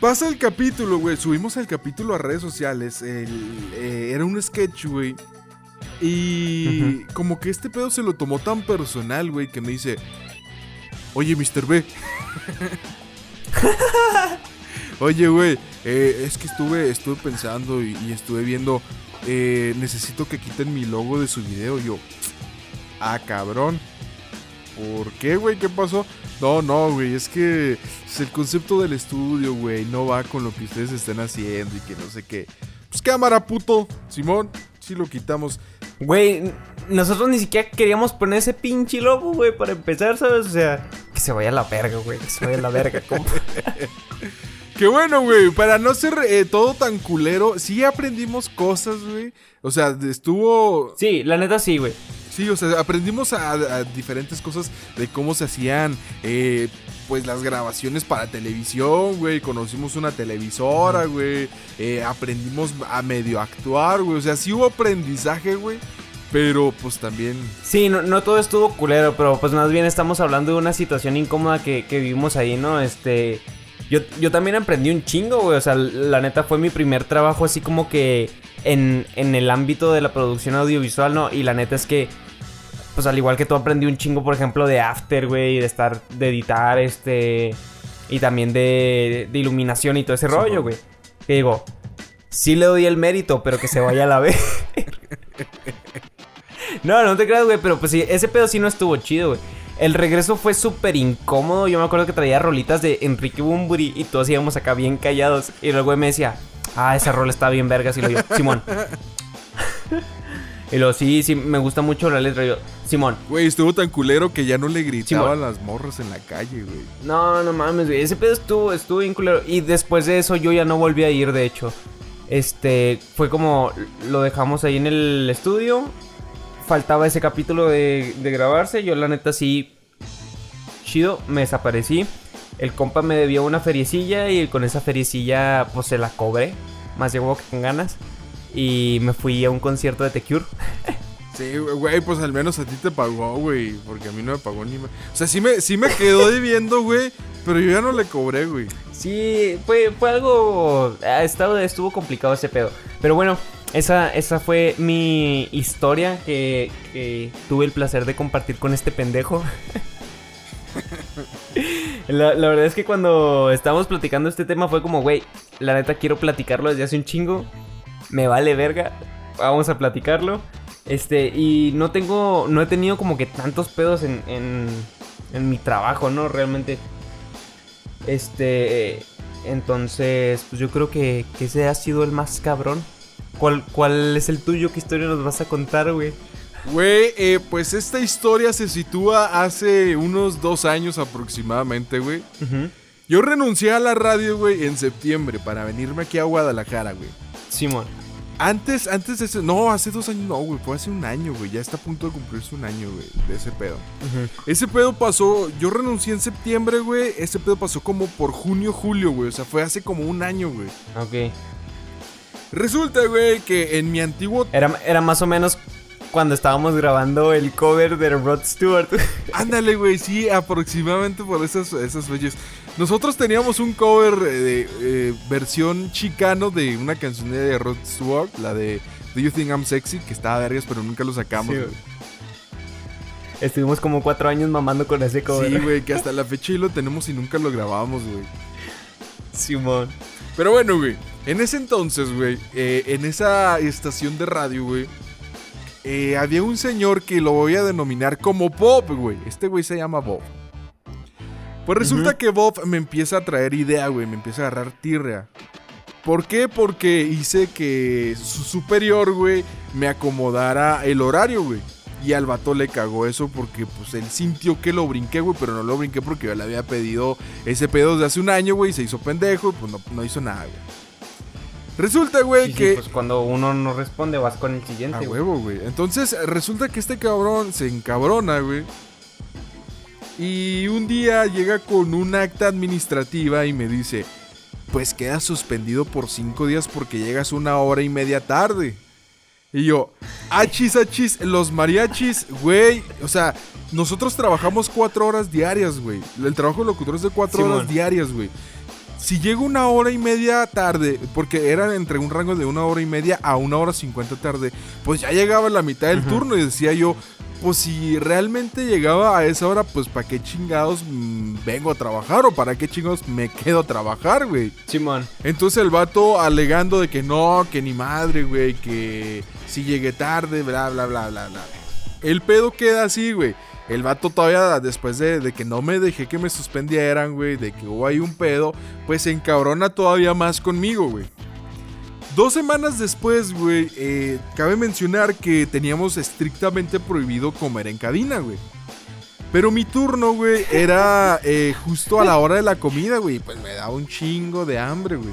Pasa el capítulo, güey. Subimos el capítulo a redes sociales. el- eh, era un sketch, güey. Y como que este pedo se lo tomó tan personal, güey, que me dice, oye, Mr. B. oye, güey, eh, es que estuve, estuve pensando y, estuve viendo, eh, necesito que quiten mi logo de su video. Yo, ah, cabrón. ¿Por qué, güey? ¿Qué pasó? No, no, güey, es que es el concepto del estudio, güey, no va con lo que ustedes están haciendo y que no sé qué. Pues cámara, puto. Simón, sí lo quitamos. Güey, nosotros ni siquiera queríamos poner ese pinche logo, güey, para empezar, ¿sabes? O sea, que se vaya a la verga, güey, que se vaya a la verga, compa. Qué bueno, güey, para no ser eh, todo tan culero, sí aprendimos cosas, güey. O sea, estuvo... Sí, la neta sí, güey. Sí, o sea, aprendimos a, a diferentes cosas de cómo se hacían, eh, pues las grabaciones para televisión, güey. Conocimos una televisora, güey. eh, aprendimos a medio actuar, güey. O sea, sí hubo aprendizaje, güey. Pero pues también... Sí, no, no todo estuvo culero, pero pues más bien estamos hablando de una situación incómoda que, que vivimos ahí, ¿no? Este. Yo, yo también aprendí un chingo, güey. O sea, la neta fue mi primer trabajo así como que en, en el ámbito de la producción audiovisual, ¿no? Y la neta es que, pues al igual que tú aprendí un chingo, por ejemplo, de after, güey, de estar, de editar, este. Y también de, de iluminación y todo ese rollo, güey. Que digo, sí le doy el mérito, pero que se vaya a la vez. No, no te creas, güey, pero pues sí, ese pedo sí no estuvo chido, güey. El regreso fue súper incómodo. Yo me acuerdo que traía rolitas de Enrique Bumburi y todos íbamos acá bien callados. Y luego güey me decía, ah, esa rola está bien vergas. Y lo yo, Simón. y luego, sí, sí, me gusta mucho la letra. Y yo, Simón. Güey, estuvo tan culero que ya no le gritaban Simón. las morras en la calle, güey. No, no mames, güey. Ese pedo estuvo, estuvo bien culero. Y después de eso yo ya no volví a ir, de hecho. Este, fue como, lo dejamos ahí en el estudio. Faltaba ese capítulo de, de grabarse. Yo la neta sí, chido, me desaparecí. El compa me debió una feriecilla y con esa feriecilla pues se la cobré. Más llegó que con ganas. Y me fui a un concierto de The Cure. Sí, güey, pues al menos a ti te pagó, güey. Porque a mí no me pagó ni... ma- O sea, sí me, sí me quedó debiendo, güey. Pero yo ya no le cobré, güey. Sí, fue, fue algo. ah, estaba- estuvo complicado ese pedo. Pero bueno, esa, esa fue mi historia que, tuve el placer de compartir con este pendejo. la, la verdad es que cuando estábamos platicando este tema fue como, güey, la neta quiero platicarlo desde hace un chingo. Me vale verga. Vamos a platicarlo. Este, y no tengo, no he tenido como que tantos pedos en, en, en mi trabajo, ¿no? Realmente. Este, entonces, pues yo creo que, que ese ha sido el más cabrón. ¿Cuál, ¿Cuál es el tuyo? ¿Qué historia nos vas a contar, güey? Güey, eh, pues esta historia se sitúa hace unos dos años aproximadamente, güey. Yo renuncié a la radio, güey, en septiembre para venirme aquí a Guadalajara, güey. Simón. Antes, antes de ese... No, hace dos años, no, güey, fue hace un año, güey. Ya está a punto de cumplirse un año, güey, de ese pedo. Ese pedo pasó, yo renuncié en septiembre, güey. Ese pedo pasó como por junio, julio, güey. O sea, fue hace como un año, güey. Ok. Resulta, güey, que en mi antiguo... Era, era más o menos cuando estábamos grabando el cover de Rod Stewart. Ándale, güey, sí, aproximadamente por esas, esas fechas. Nosotros teníamos un cover eh, de eh, versión chicano de una canción de Rod Stewart, la de Do You Think I'm Sexy, que estaba vergas, pero nunca lo sacamos. Sí. Estuvimos como cuatro años mamando con ese cover. Sí, güey, que hasta la fecha ahí lo tenemos y nunca lo grabamos, güey. Simón. Pero bueno, güey, en ese entonces, güey, eh, en esa estación de radio, güey, eh, había un señor que lo voy a denominar como Bob, güey. Este güey se llama Bob. Pues resulta que Bob me empieza a traer idea, güey, me empieza a agarrar tirria. ¿Por qué? Porque hice que su superior, güey, me acomodara el horario, güey. Y al vato le cagó eso porque, pues, él sintió que lo brinqué, güey, pero no lo brinqué porque yo le había pedido ese pedo desde hace un año, güey, y se hizo pendejo y, pues, no, no hizo nada, güey. Resulta, güey, Sí, sí, que... pues cuando uno no responde vas con el siguiente. A güey. huevo, güey. Entonces, resulta que este cabrón se encabrona, güey. Y un día llega con un acta administrativa y me dice, pues quedas suspendido por cinco días porque llegas una hora y media tarde. Y yo, achis, achis, los mariachis, güey. O sea, nosotros trabajamos cuatro horas diarias, güey. El trabajo de locutor es de cuatro Simón. horas diarias, güey. Si llego una hora y media tarde, porque eran entre un rango de una hora y media a una hora cincuenta tarde, pues ya llegaba la mitad del turno y decía yo, pues si realmente llegaba a esa hora, pues para qué chingados vengo a trabajar o para qué chingados me quedo a trabajar, güey. Simón. Entonces el vato alegando de que no, que ni madre, güey, que si llegué tarde, bla, bla, bla, bla, bla. El pedo queda así, güey. El vato todavía, después de, de que no me dejé que me suspendieran, güey, de que hubo ahí un pedo, pues se encabrona todavía más conmigo, güey. Dos semanas después, güey, eh, cabe mencionar que teníamos estrictamente prohibido comer en cabina, güey. Pero mi turno, güey, era eh, justo a la hora de la comida, güey. Pues me daba un chingo de hambre, güey.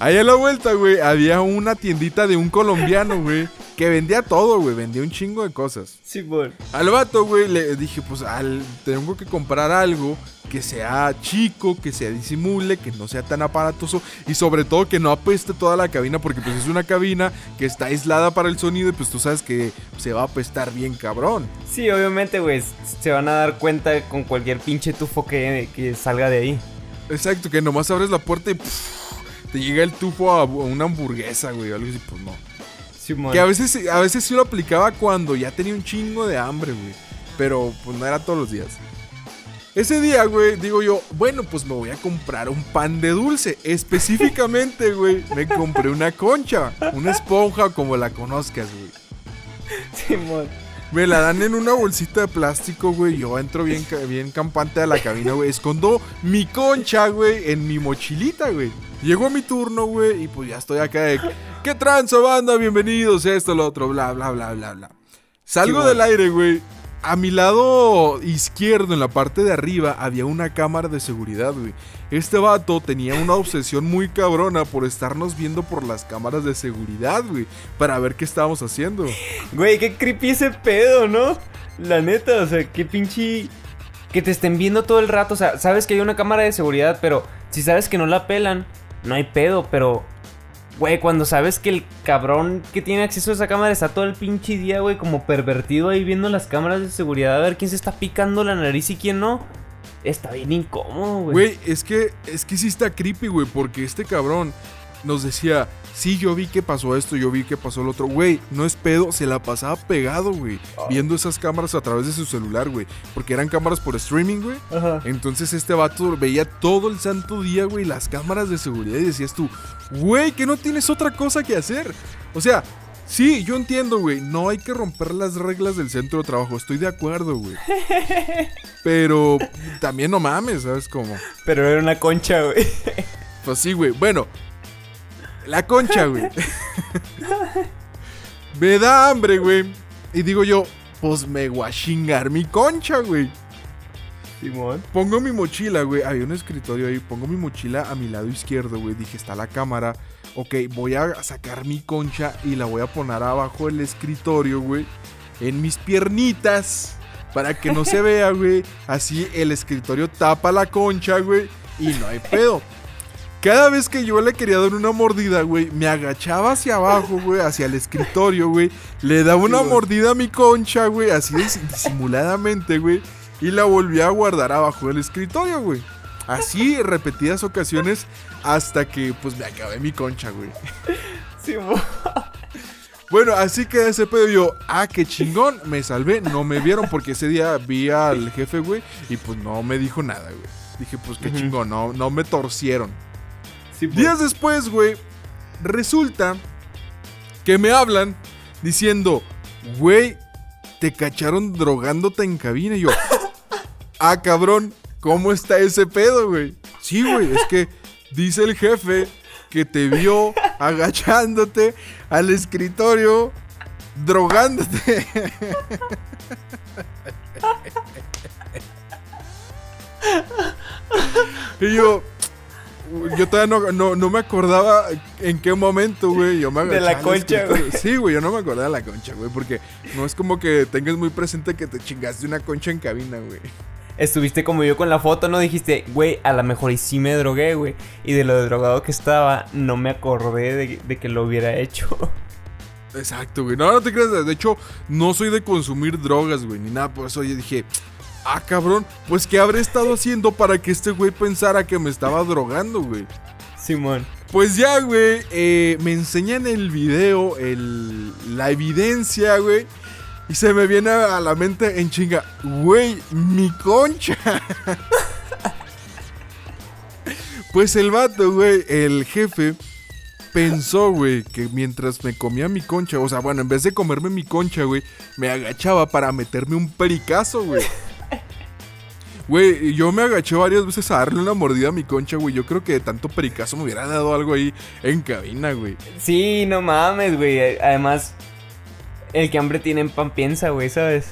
Ahí a la vuelta, güey, había una tiendita de un colombiano, güey, que vendía todo, güey. Vendía un chingo de cosas. Simón. Al vato, güey, le dije, pues al, tengo que comprar algo que sea chico, que sea disimule, que no sea tan aparatoso y sobre todo que no apeste toda la cabina porque pues es una cabina que está aislada para el sonido y pues tú sabes que se va a apestar bien cabrón. Sí, obviamente, güey. Se van a dar cuenta con cualquier pinche tufo que, que salga de ahí. Exacto, que nomás abres la puerta y pff, te llega el tufo a una hamburguesa, güey, o algo así, pues no. Simón. Que a veces, a veces sí lo aplicaba cuando ya tenía un chingo de hambre, güey. Pero pues no era todos los días. Ese día, güey, digo yo, bueno, pues me voy a comprar un pan de dulce. Específicamente, güey, me compré una concha, una esponja, como la conozcas, güey. Simón. Me la dan en una bolsita de plástico, güey. Yo entro bien, bien campante a la cabina, güey. Escondo mi concha, güey, en mi mochilita, güey. Llegó mi turno, güey, y pues ya estoy acá de... ¿Qué tranza, banda? Bienvenidos, esto, lo otro, bla, bla, bla, bla, bla. Salgo del aire, güey. A mi lado izquierdo, en la parte de arriba, había una cámara de seguridad, güey. Este vato tenía una obsesión muy cabrona por estarnos viendo por las cámaras de seguridad, güey. Para ver qué estábamos haciendo. Güey, qué creepy ese pedo, ¿no? La neta, o sea, qué pinche. Que te estén viendo todo el rato. O sea, sabes que hay una cámara de seguridad, pero si sabes que no la pelan, no hay pedo, pero. Güey, cuando sabes que el cabrón que tiene acceso a esa cámara está todo el pinche día, güey, como pervertido ahí viendo las cámaras de seguridad a ver quién se está picando la nariz y quién no. Está bien incómodo, güey. Güey, es que, es que sí está creepy, güey, porque este cabrón nos decía, sí, yo vi que pasó esto, yo vi que pasó lo otro. Güey, no es pedo, se la pasaba pegado, güey, viendo esas cámaras a través de su celular, güey, porque eran cámaras por streaming, güey. Entonces este vato veía todo el santo día, güey, las cámaras de seguridad y decías tú, güey, que no tienes otra cosa que hacer. O sea, sí, yo entiendo, güey, no hay que romper las reglas del centro de trabajo, estoy de acuerdo, güey. Pero también no mames, ¿sabes cómo? Pero era una concha, güey. Pues sí, güey. Bueno, la concha, güey. me da hambre, güey. Y digo yo, pues me voy a chingar mi concha, güey. Simón. Pongo mi mochila, güey. Había un escritorio ahí. Pongo mi mochila a mi lado izquierdo, güey. Dije, está la cámara. Ok, voy a sacar mi concha y la voy a poner abajo del escritorio, güey. En mis piernitas. Para que no se vea, güey. Así el escritorio tapa la concha, güey. Y no hay pedo. Cada vez que yo le quería dar una mordida, güey, me agachaba hacia abajo, güey, hacia el escritorio, güey. Le daba una mordida a mi concha, güey, así dis- disimuladamente, güey. Y la volví a guardar abajo del escritorio, güey. Así repetidas ocasiones hasta que pues me acabé mi concha, güey. Simón. Bueno, así que ese pedo yo, ah, qué chingón, me salvé, no me vieron porque ese día vi al jefe, güey, y pues no me dijo nada, güey. Dije, pues qué Ujú. chingón, no, no me torcieron. Simón. Días después, güey, resulta que me hablan diciendo, güey, te cacharon drogándote en cabina. Y yo, ah, cabrón, ¿cómo está ese pedo, güey? Sí, güey, es que dice el jefe que te vio agachándote al escritorio drogándote. y yo, Yo todavía no, no, no me acordaba en qué momento, güey. Yo me De la concha, güey. Sí, güey, yo no me acordaba de la concha, güey. Porque no es como que tengas muy presente que te chingaste una concha en cabina, güey. Estuviste como yo con la foto, ¿no? Dijiste, güey, a lo mejor y sí me drogué, güey. Y de lo drogado que estaba, no me acordé de, de que lo hubiera hecho. Exacto, güey. No, no te creas. De hecho, no soy de consumir drogas, güey, ni nada. Por eso yo dije, ah, cabrón, pues ¿qué habré estado haciendo para que este güey pensara que me estaba drogando, güey? Simón. Pues ya, güey, eh, me enseñan el video, el, la evidencia, güey. Y se me viene a la mente en chinga, güey, mi concha. pues el vato, güey, el jefe, pensó, güey, que mientras me comía mi concha, o sea, bueno, en vez de comerme mi concha, güey, me agachaba para meterme un pericazo, güey. Güey, yo me agaché varias veces a darle una mordida a mi concha, güey. Yo creo que de tanto pericazo me hubiera dado algo ahí en cabina, güey. Sí, no mames, güey. Además, el que hambre tiene en pan piensa, güey, ¿sabes?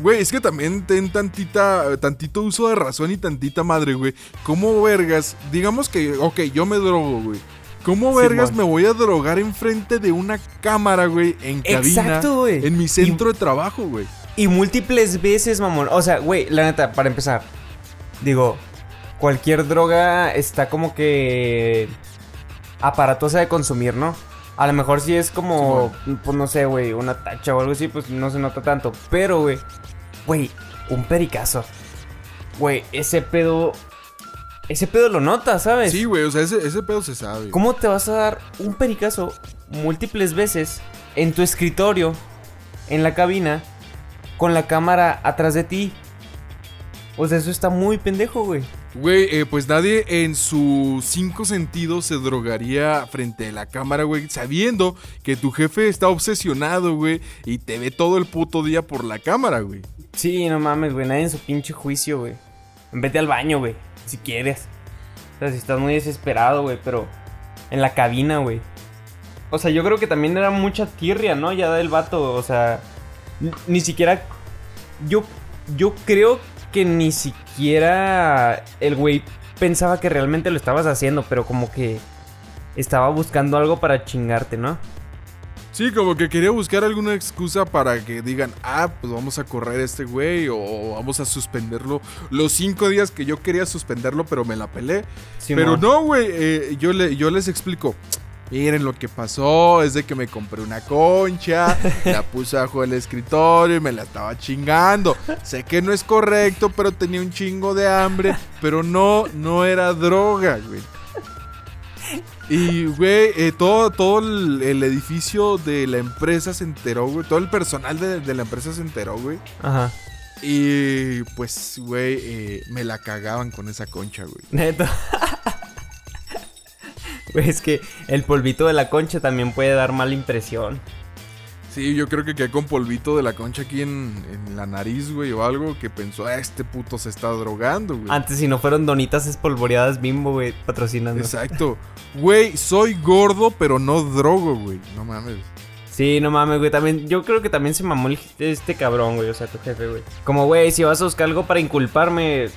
Güey, es que también ten tantita, tantito uso de razón y tantita madre, güey. ¿Cómo vergas? Digamos que, ok, yo me drogo, güey. ¿Cómo vergas me voy a drogar enfrente de una cámara, güey, en cabina? Exacto, güey. En mi centro de trabajo, güey. Y múltiples veces, mamón. O sea, güey, la neta, para empezar. Digo, cualquier droga está como que aparatosa de consumir, ¿no? A lo mejor si es como, pues no sé, güey, una tacha o algo así, pues no se nota tanto. Pero, güey, güey, un pericazo. Güey, ese pedo, ese pedo lo nota, ¿sabes? Sí, güey, o sea, ese, ese pedo se sabe. ¿Cómo te vas a dar un pericazo múltiples veces en tu escritorio, en la cabina, con la cámara atrás de ti? O sea, eso está muy pendejo, güey. Güey, eh, pues nadie en sus cinco sentidos se drogaría frente a la cámara, güey, sabiendo que tu jefe está obsesionado, güey, y te ve todo el puto día por la cámara, güey. Sí, no mames, güey. Nadie en su pinche juicio, güey. Vete al baño, güey. Si quieres. O sea, si estás muy desesperado, güey. Pero en la cabina, güey. O sea, yo creo que también era mucha tirria, ¿no? Ya del vato. O sea, ni, siquiera. Yo, yo creo que ni siquiera el güey pensaba que realmente lo estabas haciendo. Pero como que estaba buscando algo para chingarte, ¿no? Sí, como que quería buscar alguna excusa para que digan, ah, pues vamos a correr a este güey o vamos a suspenderlo los cinco días que yo quería suspenderlo, pero me la pelé. Pero no, güey, eh, yo, le, yo les explico. Miren lo que pasó, es de que me compré una concha, la puse bajo el escritorio y me la estaba chingando. Sé que no es correcto, pero tenía un chingo de hambre, pero no, no era droga, güey. Y, güey, eh, todo, todo el, el edificio de la empresa se enteró, güey. Todo el personal de, de la empresa se enteró, güey. Ajá. Y, pues, güey, eh, me la cagaban con esa concha, güey. Neto. Es que el polvito de la concha también puede dar mala impresión. Sí, yo creo que quedé con polvito de la concha aquí en, en la nariz, güey, o algo que pensó, "Ah, este puto se está drogando, güey. Antes, si no fueron donitas espolvoreadas bimbo, güey, patrocinando. Exacto. Güey, soy gordo, pero no drogo, güey. No mames. Sí, no mames, güey. También, yo creo que también se mamó el- este cabrón, güey. O sea, tu jefe, güey. Como, güey, si vas a buscar algo para inculparme,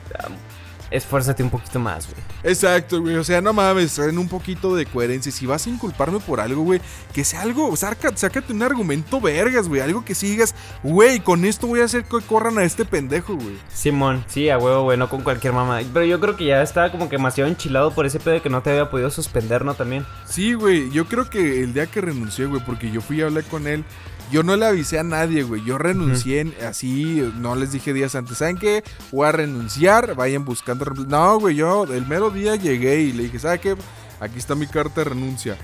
esfuérzate un poquito más, güey. Exacto, güey. O sea, no mames, traen un poquito de coherencia. Si vas a inculparme por algo, güey, que sea algo, saca, sácate un argumento vergas, güey. Algo que sigas, güey, con esto voy a hacer que corran a este pendejo, güey. Simón, sí, a huevo, güey, no con cualquier mamá. Pero yo creo que ya estaba como que demasiado enchilado por ese pedo de que no te había podido suspender, ¿no? También. Sí, güey. Yo creo que el día que renuncié, güey, porque yo fui y hablé con él. Yo no le avisé a nadie, güey. Yo renuncié en- así, no les dije días antes. ¿Saben qué? Voy a renunciar, vayan buscando. reempl-". No, güey, yo el mero día llegué y le dije, ¿sabe qué? Aquí está mi carta de renuncia.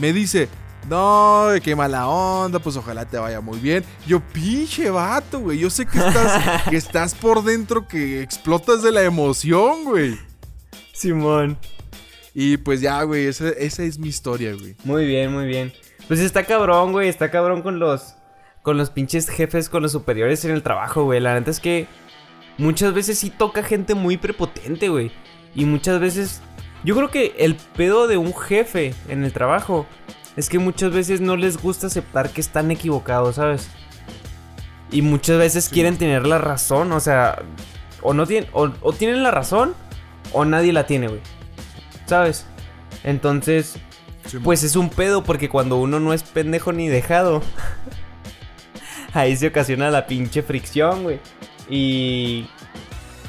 Me dice, no, qué mala onda, pues ojalá te vaya muy bien. Yo, pinche vato, güey. Yo sé que estás, que estás por dentro, que explotas de la emoción, güey. Simón. Y pues ya, güey, esa, esa es mi historia, güey. Muy bien, muy bien. Pues está cabrón, güey. Está cabrón con los. Con los pinches jefes, con los superiores en el trabajo, güey. La neta es que. Muchas veces sí toca gente muy prepotente, güey. Y muchas veces. Yo creo que el pedo de un jefe en el trabajo. Es que muchas veces no les gusta aceptar que están equivocados, ¿sabes? Y muchas veces quieren tener la razón, o sea. O no tienen. O, o tienen la razón. O nadie la tiene, güey. ¿sabes? Entonces, Sí, pues es un pedo porque cuando uno no es pendejo ni dejado, ahí se ocasiona la pinche fricción, güey. Y...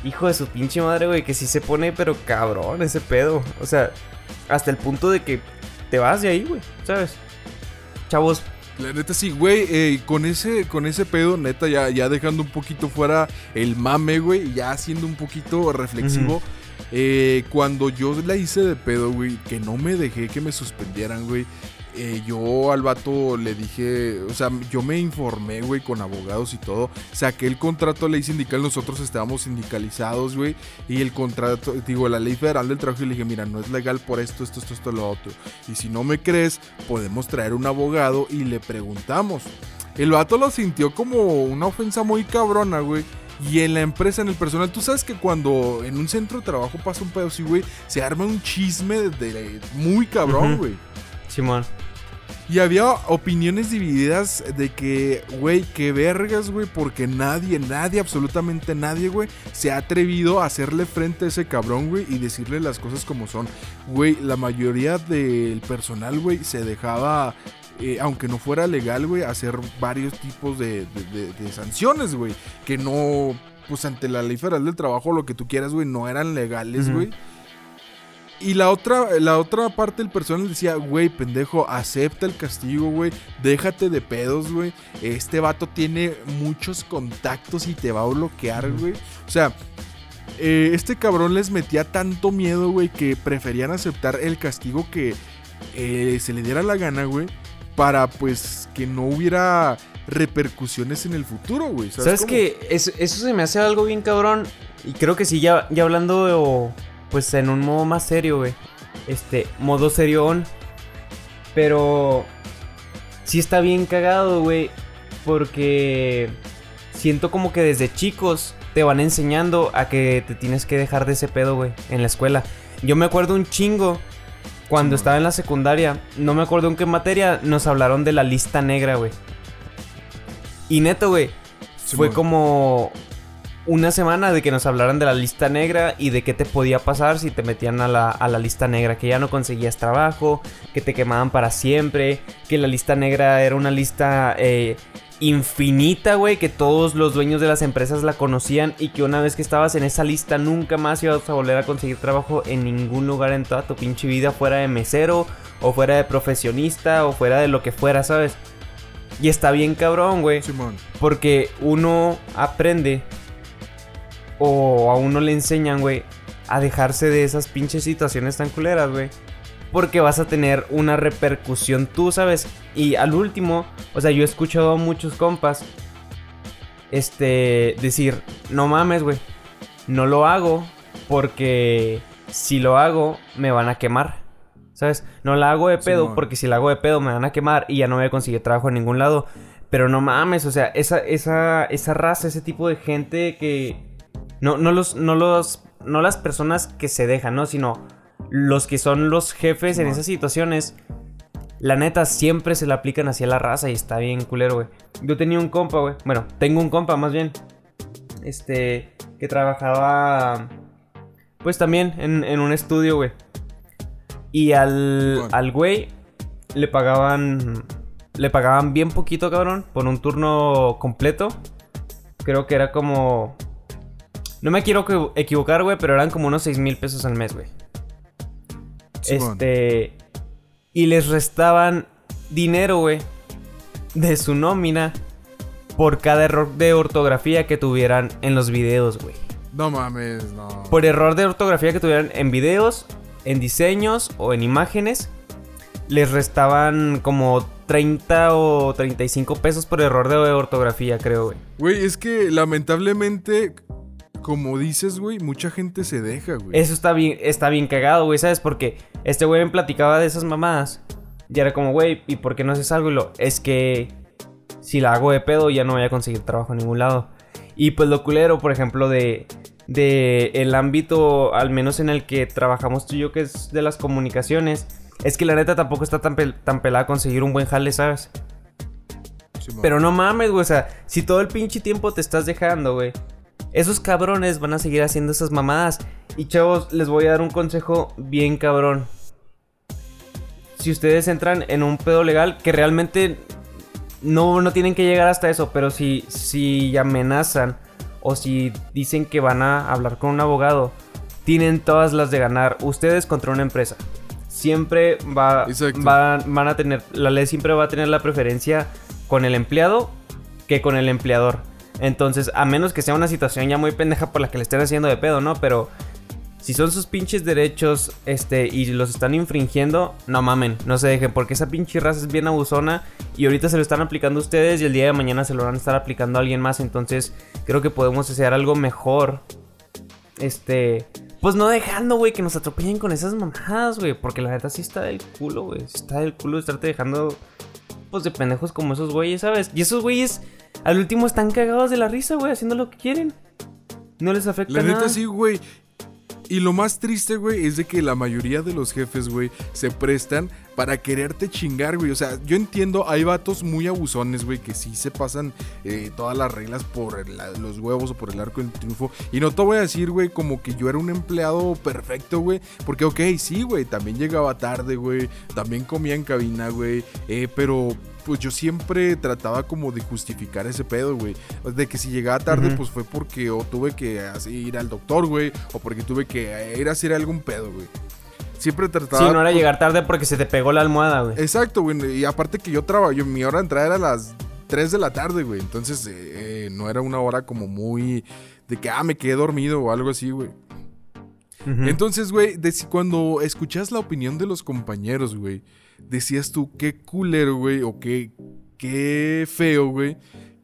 Hijo de su pinche madre, güey, que sí se pone, pero cabrón ese pedo. O sea, hasta el punto de que te vas de ahí, güey, ¿sabes? Chavos, La neta sí, güey, eh, con ese con ese pedo, neta, ya, ya dejando un poquito fuera el mame, güey, y ya siendo un poquito reflexivo. Eh, cuando yo la hice de pedo, güey, que no me dejé que me suspendieran, güey. eh, yo al vato le dije, o sea, yo me informé, güey, con abogados y todo. Saqué el contrato de ley sindical, nosotros estábamos sindicalizados, güey. Y el contrato, digo, la ley federal del trabajo, y le dije, mira, no es legal por esto, esto, esto, esto, lo otro. Y si no me crees, podemos traer un abogado y le preguntamos. El vato lo sintió como una ofensa muy cabrona, güey. Y en la empresa, en el personal, tú sabes que cuando en un centro de trabajo pasa un pedo así, güey, se arma un chisme de, de- muy cabrón, Ujú. güey. Simón. Y había opiniones divididas de que, güey, qué vergas, güey, porque nadie, nadie, absolutamente nadie, güey, se ha atrevido a hacerle frente a ese cabrón, güey, y decirle las cosas como son. Güey, la mayoría del personal, güey, se dejaba, eh, aunque no fuera legal, güey, hacer varios tipos de, de- de- de sanciones, güey, que no, pues ante la ley federal del trabajo, lo que tú quieras, güey, no eran legales, güey. Y la otra, la otra parte del personal decía, güey, pendejo, acepta el castigo, güey. Déjate de pedos, güey. Este vato tiene muchos contactos y te va a bloquear, güey. O sea, eh, este cabrón les metía tanto miedo, güey, que preferían aceptar el castigo que eh, se le diera la gana, güey. Para, pues, que no hubiera repercusiones en el futuro, güey. ¿Sabes, ¿Sabes qué? Eso, eso se me hace algo bien cabrón. Y creo que sí, ya, ya hablando, o, pues en un modo más serio, güey. Este, modo serión. Pero sí está bien cagado, güey. Porque siento como que desde chicos te van enseñando a que te tienes que dejar de ese pedo, güey, en la escuela. Yo me acuerdo un chingo cuando estaba en la secundaria. No me acuerdo en qué materia nos hablaron de la lista negra, güey. Y neto, güey. Fue como una semana de que nos hablaran de la lista negra y de qué te podía pasar si te metían a la, a la lista negra, que ya no conseguías trabajo, que te quemaban para siempre, que la lista negra era una lista eh, infinita, güey, que todos los dueños de las empresas la conocían y que una vez que estabas en esa lista nunca más ibas a volver a conseguir trabajo en ningún lugar en toda tu pinche vida, fuera de mesero o fuera de profesionista o fuera de lo que fuera, ¿sabes? Y está bien cabrón, güey. Simón. Porque uno aprende o a uno le enseñan, güey, a dejarse de esas pinches situaciones tan culeras, güey. Porque vas a tener una repercusión tú, ¿sabes? Y al último, o sea, yo he escuchado a muchos compas, este, decir, no mames, güey, no lo hago porque si lo hago me van a quemar. ¿Sabes? No la hago de pedo Simón. porque si la hago de pedo me van a quemar y ya no voy a conseguir trabajo en ningún lado. Pero no mames, o sea, esa, esa, esa raza, ese tipo de gente que. No, no los. No los. No las personas que se dejan, ¿no? Sino los que son los jefes en esas situaciones. La neta, siempre se la aplican hacia la raza y está bien culero, güey. Yo tenía un compa, güey. Bueno, tengo un compa más bien. Este. Que trabajaba. Pues también en, en un estudio, güey. Y al, Bueno. al güey le pagaban. Le pagaban bien poquito, cabrón. Por un turno completo. Creo que era como. No me quiero equi- equivocar, güey, pero eran como unos 6 mil pesos al mes, güey. Simón. Este. Y les restaban dinero, güey. De su nómina. Por cada error de ortografía que tuvieran en los videos, güey. No mames, no. Por error de ortografía que tuvieran en videos, en diseños o en imágenes. Les restaban como 30 o 35 pesos por error de ortografía, creo, güey. Güey, es que lamentablemente, como dices, güey, mucha gente se deja, güey. Eso está bien, está bien cagado, güey, ¿sabes? Porque este güey me platicaba de esas mamadas. Y era como, güey, ¿y por qué no haces algo? Y lo, es que si la hago de pedo ya no voy a conseguir trabajo en ningún lado. Y pues lo culero, por ejemplo, de, de el ámbito, al menos en el que trabajamos tú y yo, que es de las comunicaciones, es que la neta tampoco está tan, pel- tan pelada conseguir un buen jale, ¿sabes? Simón. Pero no mames, güey. O sea, si todo el pinche tiempo te estás dejando, güey. Esos cabrones van a seguir haciendo esas mamadas. Y chavos, les voy a dar un consejo bien cabrón. Si ustedes entran en un pedo legal, que realmente no, no tienen que llegar hasta eso, pero si, si amenazan o si dicen que van a hablar con un abogado, tienen todas las de ganar ustedes contra una empresa. Siempre va, van a tener, la ley siempre va a tener la preferencia con el empleado que con el empleador. Entonces, a menos que sea una situación ya muy pendeja por la que le estén haciendo de pedo, ¿no? Pero si son sus pinches derechos este, y los están infringiendo, no mamen, no se dejen, porque esa pinche raza es bien abusona y ahorita se lo están aplicando ustedes y el día de mañana se lo van a estar aplicando a alguien más. Entonces, creo que podemos hacer algo mejor. Este. Pues no dejando, güey, que nos atropellen con esas mamadas, güey. Porque la neta sí está del culo, güey. Está del culo estarte dejando. De pendejos como esos güeyes, ¿sabes? Y esos güeyes al último están cagados de la risa, güey, haciendo lo que quieren. No les afecta La nada. neta sí, güey. Y lo más triste, güey, es de que la mayoría de los jefes, güey, se prestan para quererte chingar, güey. O sea, yo entiendo, hay vatos muy abusones, güey, que sí se pasan eh, todas las reglas por la- los huevos o por el arco del triunfo. Y no te voy a decir, güey, como que yo era un empleado perfecto, güey. Porque, ok, sí, güey, también llegaba tarde, güey. También comía en cabina, güey. eh, pero pues yo siempre trataba como de justificar ese pedo, güey. De que si llegaba tarde, pues fue porque o tuve que ir al doctor, güey, o porque tuve que eh, ir a hacer algún pedo, güey. Siempre trataba... Sí, no era pues, llegar tarde porque se te pegó la almohada, güey. Exacto, güey. Y aparte que yo trabajo, yo, mi hora de entrada era a las 3 de la tarde, güey. Entonces eh, eh, no era una hora como muy... De que, ah, me quedé dormido o algo así, güey. Entonces, güey, cuando escuchas la opinión de los compañeros, güey, decías tú, qué culero, güey, o qué, qué feo, güey,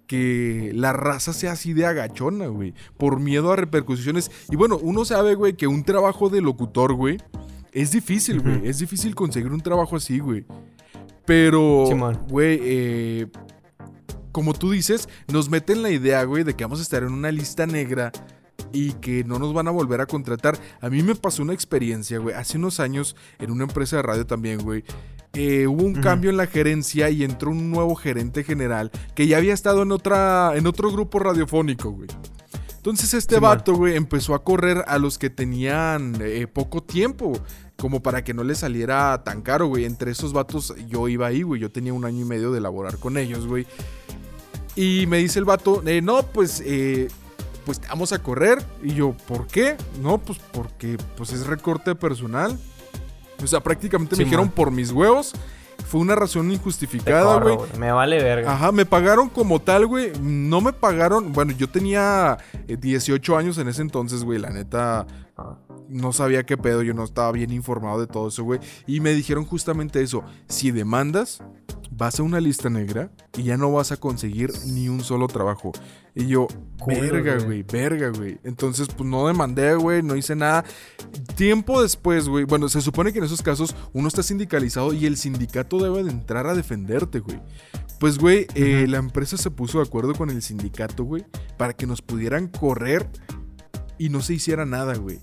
que la raza sea así de agachona, güey, por miedo a repercusiones. Y bueno, uno sabe, güey, que un trabajo de locutor, güey, es difícil, güey, es difícil conseguir un trabajo así, güey. Pero, güey, eh, como tú dices, nos meten la idea, güey, de que vamos a estar en una lista negra y que no nos van a volver a contratar. A mí me pasó una experiencia, güey, hace unos años en una empresa de radio también, güey. eh, hubo un cambio en la gerencia y entró un nuevo gerente general que ya había estado en otra en otro grupo radiofónico, güey. Entonces este Simón. vato, güey, empezó a correr a los que tenían eh, poco tiempo, como para que no le saliera tan caro, güey. Entre esos vatos yo iba ahí, güey. Yo tenía un año y medio de laborar con ellos, güey. Y me dice el vato, eh, no, pues, eh, pues vamos a correr. Y yo, ¿por qué? No, pues porque pues es recorte personal. O sea, prácticamente me dijeron por mis huevos. Fue una razón injustificada, güey. Me vale verga. Ajá, me pagaron como tal, güey. No me pagaron. Bueno, yo tenía eh, 18 años en ese entonces, güey. La neta, Ah. No sabía qué pedo. Yo no estaba bien informado de todo eso, güey. Y me dijeron justamente eso. Si demandas, vas a una lista negra y ya no vas a conseguir ni un solo trabajo. Y yo, verga, güey. verga, güey. Entonces, pues no demandé, güey, no hice nada. Tiempo después, güey. Bueno, se supone que en esos casos uno está sindicalizado y el sindicato debe de entrar a defenderte, güey. Pues, güey, eh, la empresa se puso de acuerdo con el sindicato, güey, para que nos pudieran correr y no se hiciera nada, güey.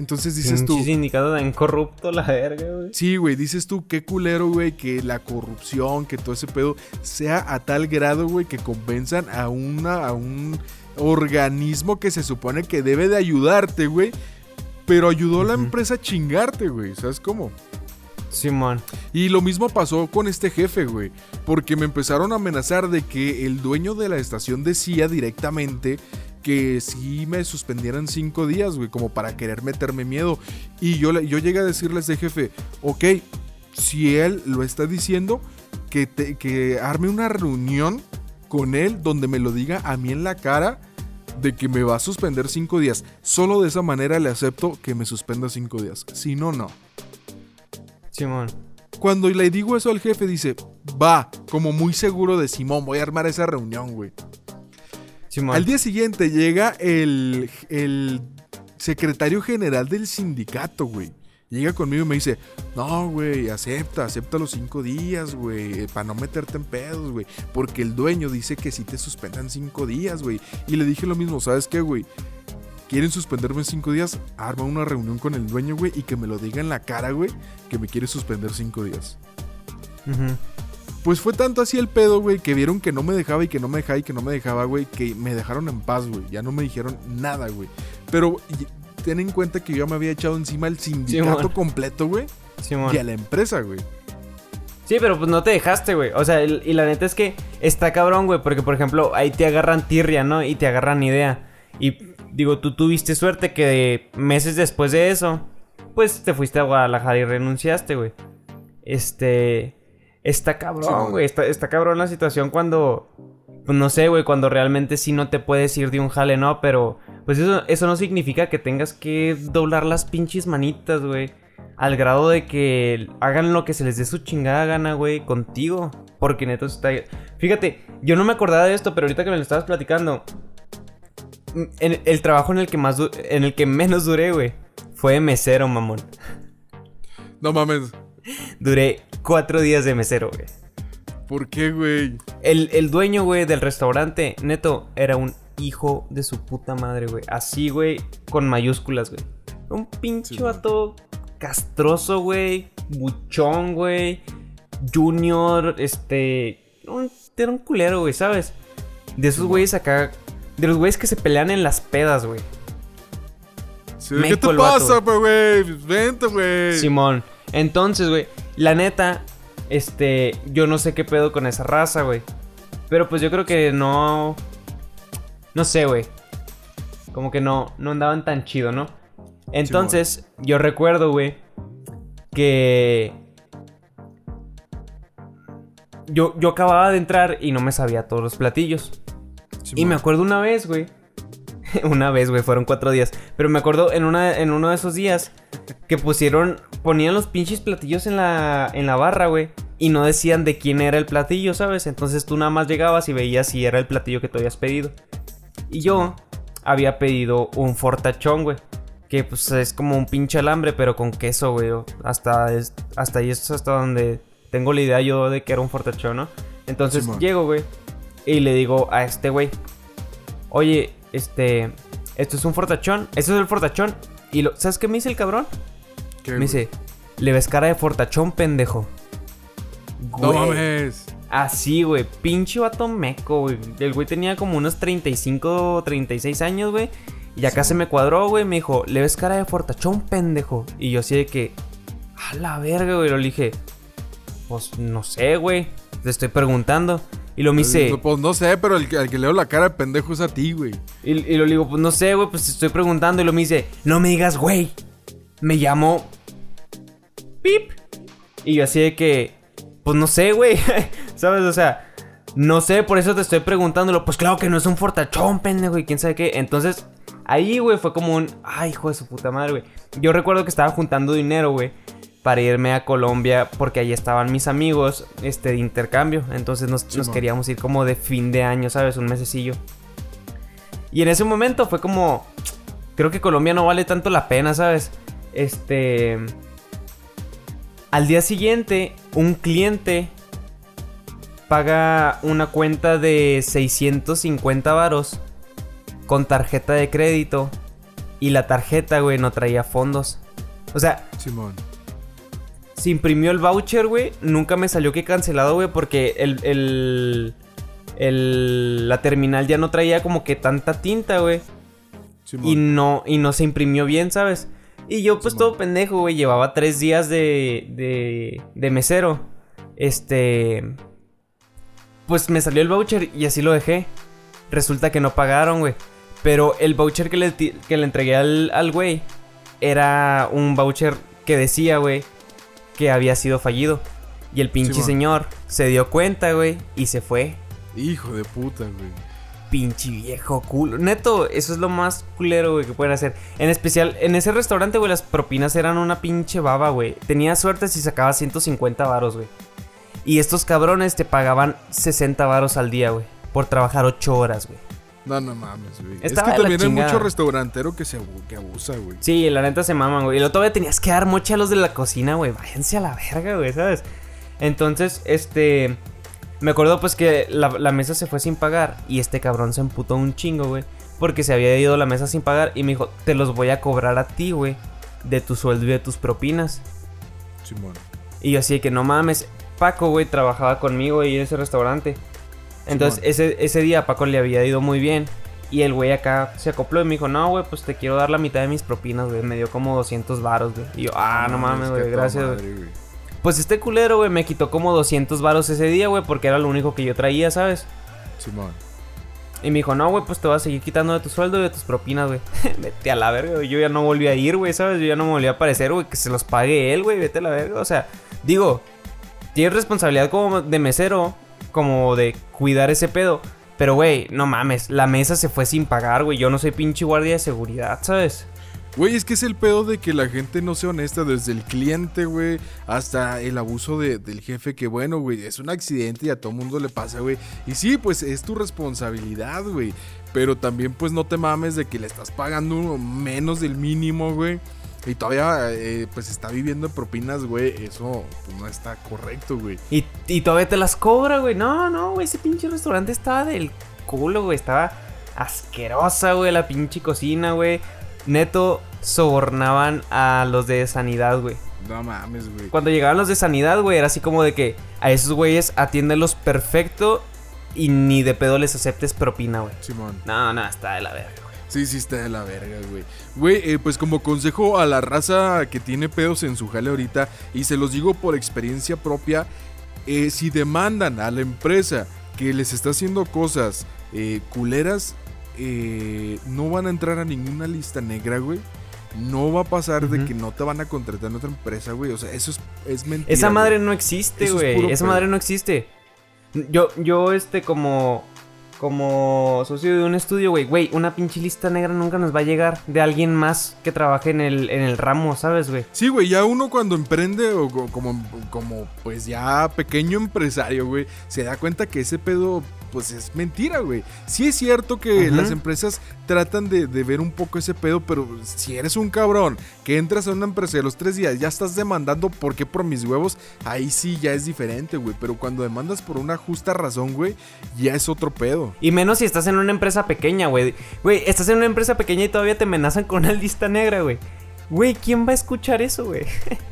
Entonces dices tú. Sindicato tan corrupto, la verga, güey. Sí, güey, dices tú, qué culero, güey, que la corrupción, que todo ese pedo sea a tal grado, güey, que convenzan a, una, a un organismo que se supone que debe de ayudarte, güey. Pero ayudó a la empresa a chingarte, güey. ¿Sabes cómo? Simón. Y lo mismo pasó con este jefe, güey. Porque me empezaron a amenazar de que el dueño de la estación decía directamente que sí me suspendieran cinco días, güey, como para querer meterme miedo. Y yo, yo llegué a decirles de jefe, ok, si él lo está diciendo, que, te- que arme una reunión con él donde me lo diga a mí en la cara de que me va a suspender cinco días. Solo de esa manera le acepto que me suspenda cinco días. Si no, no. Simón. Cuando le digo eso al jefe, dice, va, como muy seguro de Simón, voy a armar esa reunión, güey. Al día siguiente llega el, el secretario general del sindicato, güey. Llega conmigo y me dice, no, güey, acepta, acepta los cinco días, güey, para no meterte en pedos, güey. Porque el dueño dice que sí te suspendan cinco días, güey. Y le dije lo mismo, ¿sabes qué, güey? Quieren suspenderme en cinco días, arma una reunión con el dueño, güey, y que me lo diga en la cara, güey, que me quiere suspender cinco días. Ujú. Pues fue tanto así el pedo, güey, que vieron que no me dejaba y que no me dejaba y que no me dejaba, güey, que me dejaron en paz, güey. Ya no me dijeron nada, güey. Pero ten en cuenta que yo me había echado encima el sindicato completo, güey. Simón. Y a la empresa, güey. Sí, pero pues no te dejaste, güey. O sea, el- y la neta es que está cabrón, güey. Porque, por ejemplo, ahí te agarran tirria, ¿no? Y te agarran idea. Y digo, tú tuviste suerte que meses después de eso, pues te fuiste a Guadalajara y renunciaste, güey. Este. Está cabrón, güey. Está, está cabrón la situación cuando. Pues no sé, güey, cuando realmente sí no te puedes ir de un jale, ¿no? Pero, pues eso, eso no significa que tengas que doblar las pinches manitas, güey. Al grado de que hagan lo que se les dé su chingada gana, güey, contigo. Porque neto está... Fíjate, yo no me acordaba de esto, pero ahorita que me lo estabas platicando... mm, en- el trabajo en el que más... du- En el que menos duré, güey. Fue mesero, mamón. No mames. Duré cuatro días de mesero, güey. ¿Por qué, güey? El, el dueño, güey, del restaurante, neto, era un hijo de su puta madre, güey. Así, güey, con mayúsculas, güey. Un pinche Sí, vato castroso, güey. Buchón, güey. Junior, este. un- era un culero, güey, ¿sabes? De esos güeyes acá. De los güeyes que se pelean en las pedas, güey. Sí, ¿Qué te pasa, güey? Vente, güey. Simón. Entonces, güey, la neta, este, yo no sé qué pedo con esa raza, güey. Pero pues yo creo que no. No sé, güey. Como que no, no andaban tan chido, ¿no? Entonces, yo recuerdo, güey, que. Yo, yo acababa de entrar y no me sabía todos los platillos. Y me acuerdo una vez, güey. una vez, güey, fueron cuatro días. Pero me acuerdo en, una, en uno de esos días que pusieron, ponían los pinches platillos en la, en la barra, güey. Y no decían de quién era el platillo, ¿sabes? Entonces tú nada más llegabas y veías si era el platillo que tú habías pedido. Y yo había pedido un fortachón, güey. Que pues es como un pinche alambre, pero con queso, güey. Hasta, es- hasta ahí es hasta donde tengo la idea yo de que era un fortachón, ¿no? Entonces llego, güey. Y le digo a este güey. Oye, este... Esto es un fortachón. Esto es el fortachón. Y lo, ¿sabes qué me dice el cabrón? ¿Qué, Me güey? dice, le ves cara de fortachón, pendejo. No mames. Así, güey. Pinche vato meco, güey. El güey tenía como unos 35 o 36 años, güey. Y acá se me cuadró, güey. Me dijo, le ves cara de fortachón, pendejo. Y yo así de que, a la verga, güey. Lo dije, pues no sé, güey. Te estoy preguntando. Y lo me dice, Pues no sé, pero el que, al que leo la cara de pendejo es a ti, güey. y, y lo digo, pues no sé, güey, pues te estoy preguntando. Y lo me dice, no me digas, güey. Me llamo. Pip. Y yo así de que, pues no sé, güey. ¿Sabes? O sea, no sé, por eso te estoy preguntándolo. Pues claro que no es un fortachón, pendejo, y quién sabe qué. Entonces, ahí, güey, fue como un. Ay, hijo de su puta madre, güey. Yo recuerdo que estaba juntando dinero, güey. Para irme a Colombia porque ahí estaban mis amigos este, de intercambio. Entonces nos, queríamos ir como de fin de año, ¿sabes? Un mesecillo. Y en ese momento fue como. Creo que Colombia no vale tanto la pena, ¿sabes? Este. Al día siguiente, un cliente paga una cuenta de 650 varos con tarjeta de crédito. Y la tarjeta, güey, no traía fondos. O sea, Simón. Se imprimió el voucher, güey. Nunca me salió que cancelado, güey, porque el, el, el- la terminal ya no traía como que tanta tinta, güey. Y no, y no se imprimió bien, ¿sabes? Y yo, pues Simón. todo pendejo, güey. Llevaba tres días de, de, de mesero. Este. Pues me salió el voucher y así lo dejé. Resulta que no pagaron, güey. Pero el voucher que le, que le entregué al al güey era un voucher que decía, güey, que había sido fallido. Y el pinche señor se dio cuenta, güey, y se fue. Hijo de puta, güey. Pinche viejo culo. Neto, eso es lo más culero, güey, que pueden hacer. En especial, en ese restaurante, güey, las propinas eran una pinche baba, güey. Tenía suerte si sacaba 150 varos, güey. Y estos cabrones te pagaban 60 varos al día, güey. Por trabajar 8 horas, güey. No, no mames, güey. Es que también hay mucho restaurantero que se que abusa, güey. Sí, la neta se maman, güey. Y luego todavía tenías que dar mocha a los de la cocina, güey. Váyanse a la verga, güey, ¿sabes? Entonces, este. Me acuerdo, pues, que la, la mesa se fue sin pagar. Y este cabrón se emputó un chingo, güey. Porque se había ido la mesa sin pagar. Y me dijo, te los voy a cobrar a ti, güey. De tu sueldo y de tus propinas. Simón. Y yo así de que no mames. Paco, güey, trabajaba conmigo ahí en ese restaurante. Entonces, ese, ese día a Paco le había ido muy bien. Y el güey acá se acopló y me dijo, no, güey, pues te quiero dar la mitad de mis propinas, güey. Me dio como 200 varos, güey. Y yo, ah, no mames, güey, gracias, güey. madre, güey. Pues este culero, güey, me quitó como 200 varos ese día, güey, porque era lo único que yo traía, ¿sabes? Simón. Y me dijo, no, güey, pues te vas a seguir quitando de tu sueldo y de tus propinas, güey. vete a la verga, güey. Yo ya no volví a ir, güey, ¿sabes? Yo ya no me volví a aparecer, güey. Que se los pague él, güey. Vete a la verga. O sea, digo, tienes responsabilidad como de mesero, como de cuidar ese pedo. Pero, güey, no mames, la mesa se fue sin pagar, güey. Yo no soy pinche guardia de seguridad, ¿sabes? Güey, es que es el pedo de que la gente no sea honesta desde el cliente, güey, hasta el abuso de- del jefe, que bueno, güey, es un accidente y a todo mundo le pasa, güey. Y sí, pues es tu responsabilidad, güey. Pero también, pues no te mames de que le estás pagando menos del mínimo, güey. Y todavía, eh, pues está viviendo de propinas, güey. Eso pues, no está correcto, güey. Y, y todavía te las cobra, güey. No, no, güey. Ese pinche restaurante estaba del culo, güey. Estaba asquerosa, güey. La pinche cocina, güey. Neto sobornaban a los de sanidad, güey. No mames, güey. Cuando llegaban los de sanidad, güey, era así como de que a esos güeyes atiéndelos perfecto y ni de pedo les aceptes propina, güey. Simón. No, no, está de la verga, güey. Sí, sí está de la verga, güey. Güey, eh, pues como consejo a la raza que tiene pedos en su jale ahorita, y se los digo por experiencia propia, eh, si demandan a la empresa que les está haciendo cosas eh, culeras, no van a entrar a ninguna lista negra, güey. No va a pasar de que no te van a contratar en otra empresa, güey. O sea, eso es, es mentira. Esa güey. madre no existe, Eso güey. Esa pedo. madre no existe. Yo, yo, este, como. Como socio de un estudio, güey. Güey, una pinche lista negra nunca nos va a llegar de alguien más que trabaje en el, en el ramo, ¿sabes, güey? Sí, güey, ya uno cuando emprende o co- como, como pues ya pequeño empresario, güey, se da cuenta que ese pedo pues es mentira, güey. Sí es cierto que las empresas tratan de, de ver un poco ese pedo, pero si eres un cabrón que entras a una empresa y a los tres días ya estás demandando por qué por mis huevos, ahí sí ya es diferente, güey. Pero cuando demandas por una justa razón, güey, ya es otro pedo. Y menos si estás en una empresa pequeña, güey. Güey, estás en una empresa pequeña y todavía te amenazan con una lista negra, güey. Güey, ¿quién va a escuchar eso, güey?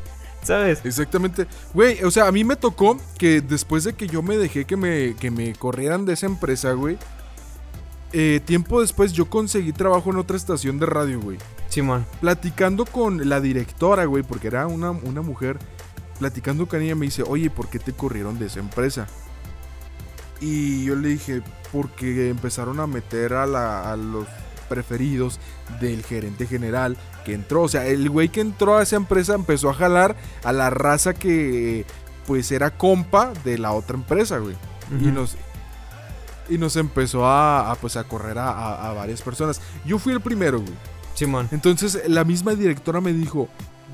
¿Sabes? Exactamente. Güey, o sea, a mí me tocó que después de que yo me dejé que me, que me corrieran de esa empresa, güey. eh, tiempo después yo conseguí trabajo en otra estación de radio, güey. Simón. Platicando con la directora, güey, porque era una, una mujer. Platicando con ella me dice, oye, ¿por qué te corrieron de esa empresa? Y yo le dije, porque empezaron a meter a, la- a los preferidos del gerente general que entró. O sea, el güey que entró a esa empresa empezó a jalar a la raza que pues era compa de la otra empresa, güey. Y nos y nos empezó a, a, pues a correr a, a- a varias personas. Yo fui el primero, güey. Simón. Entonces la misma directora me dijo,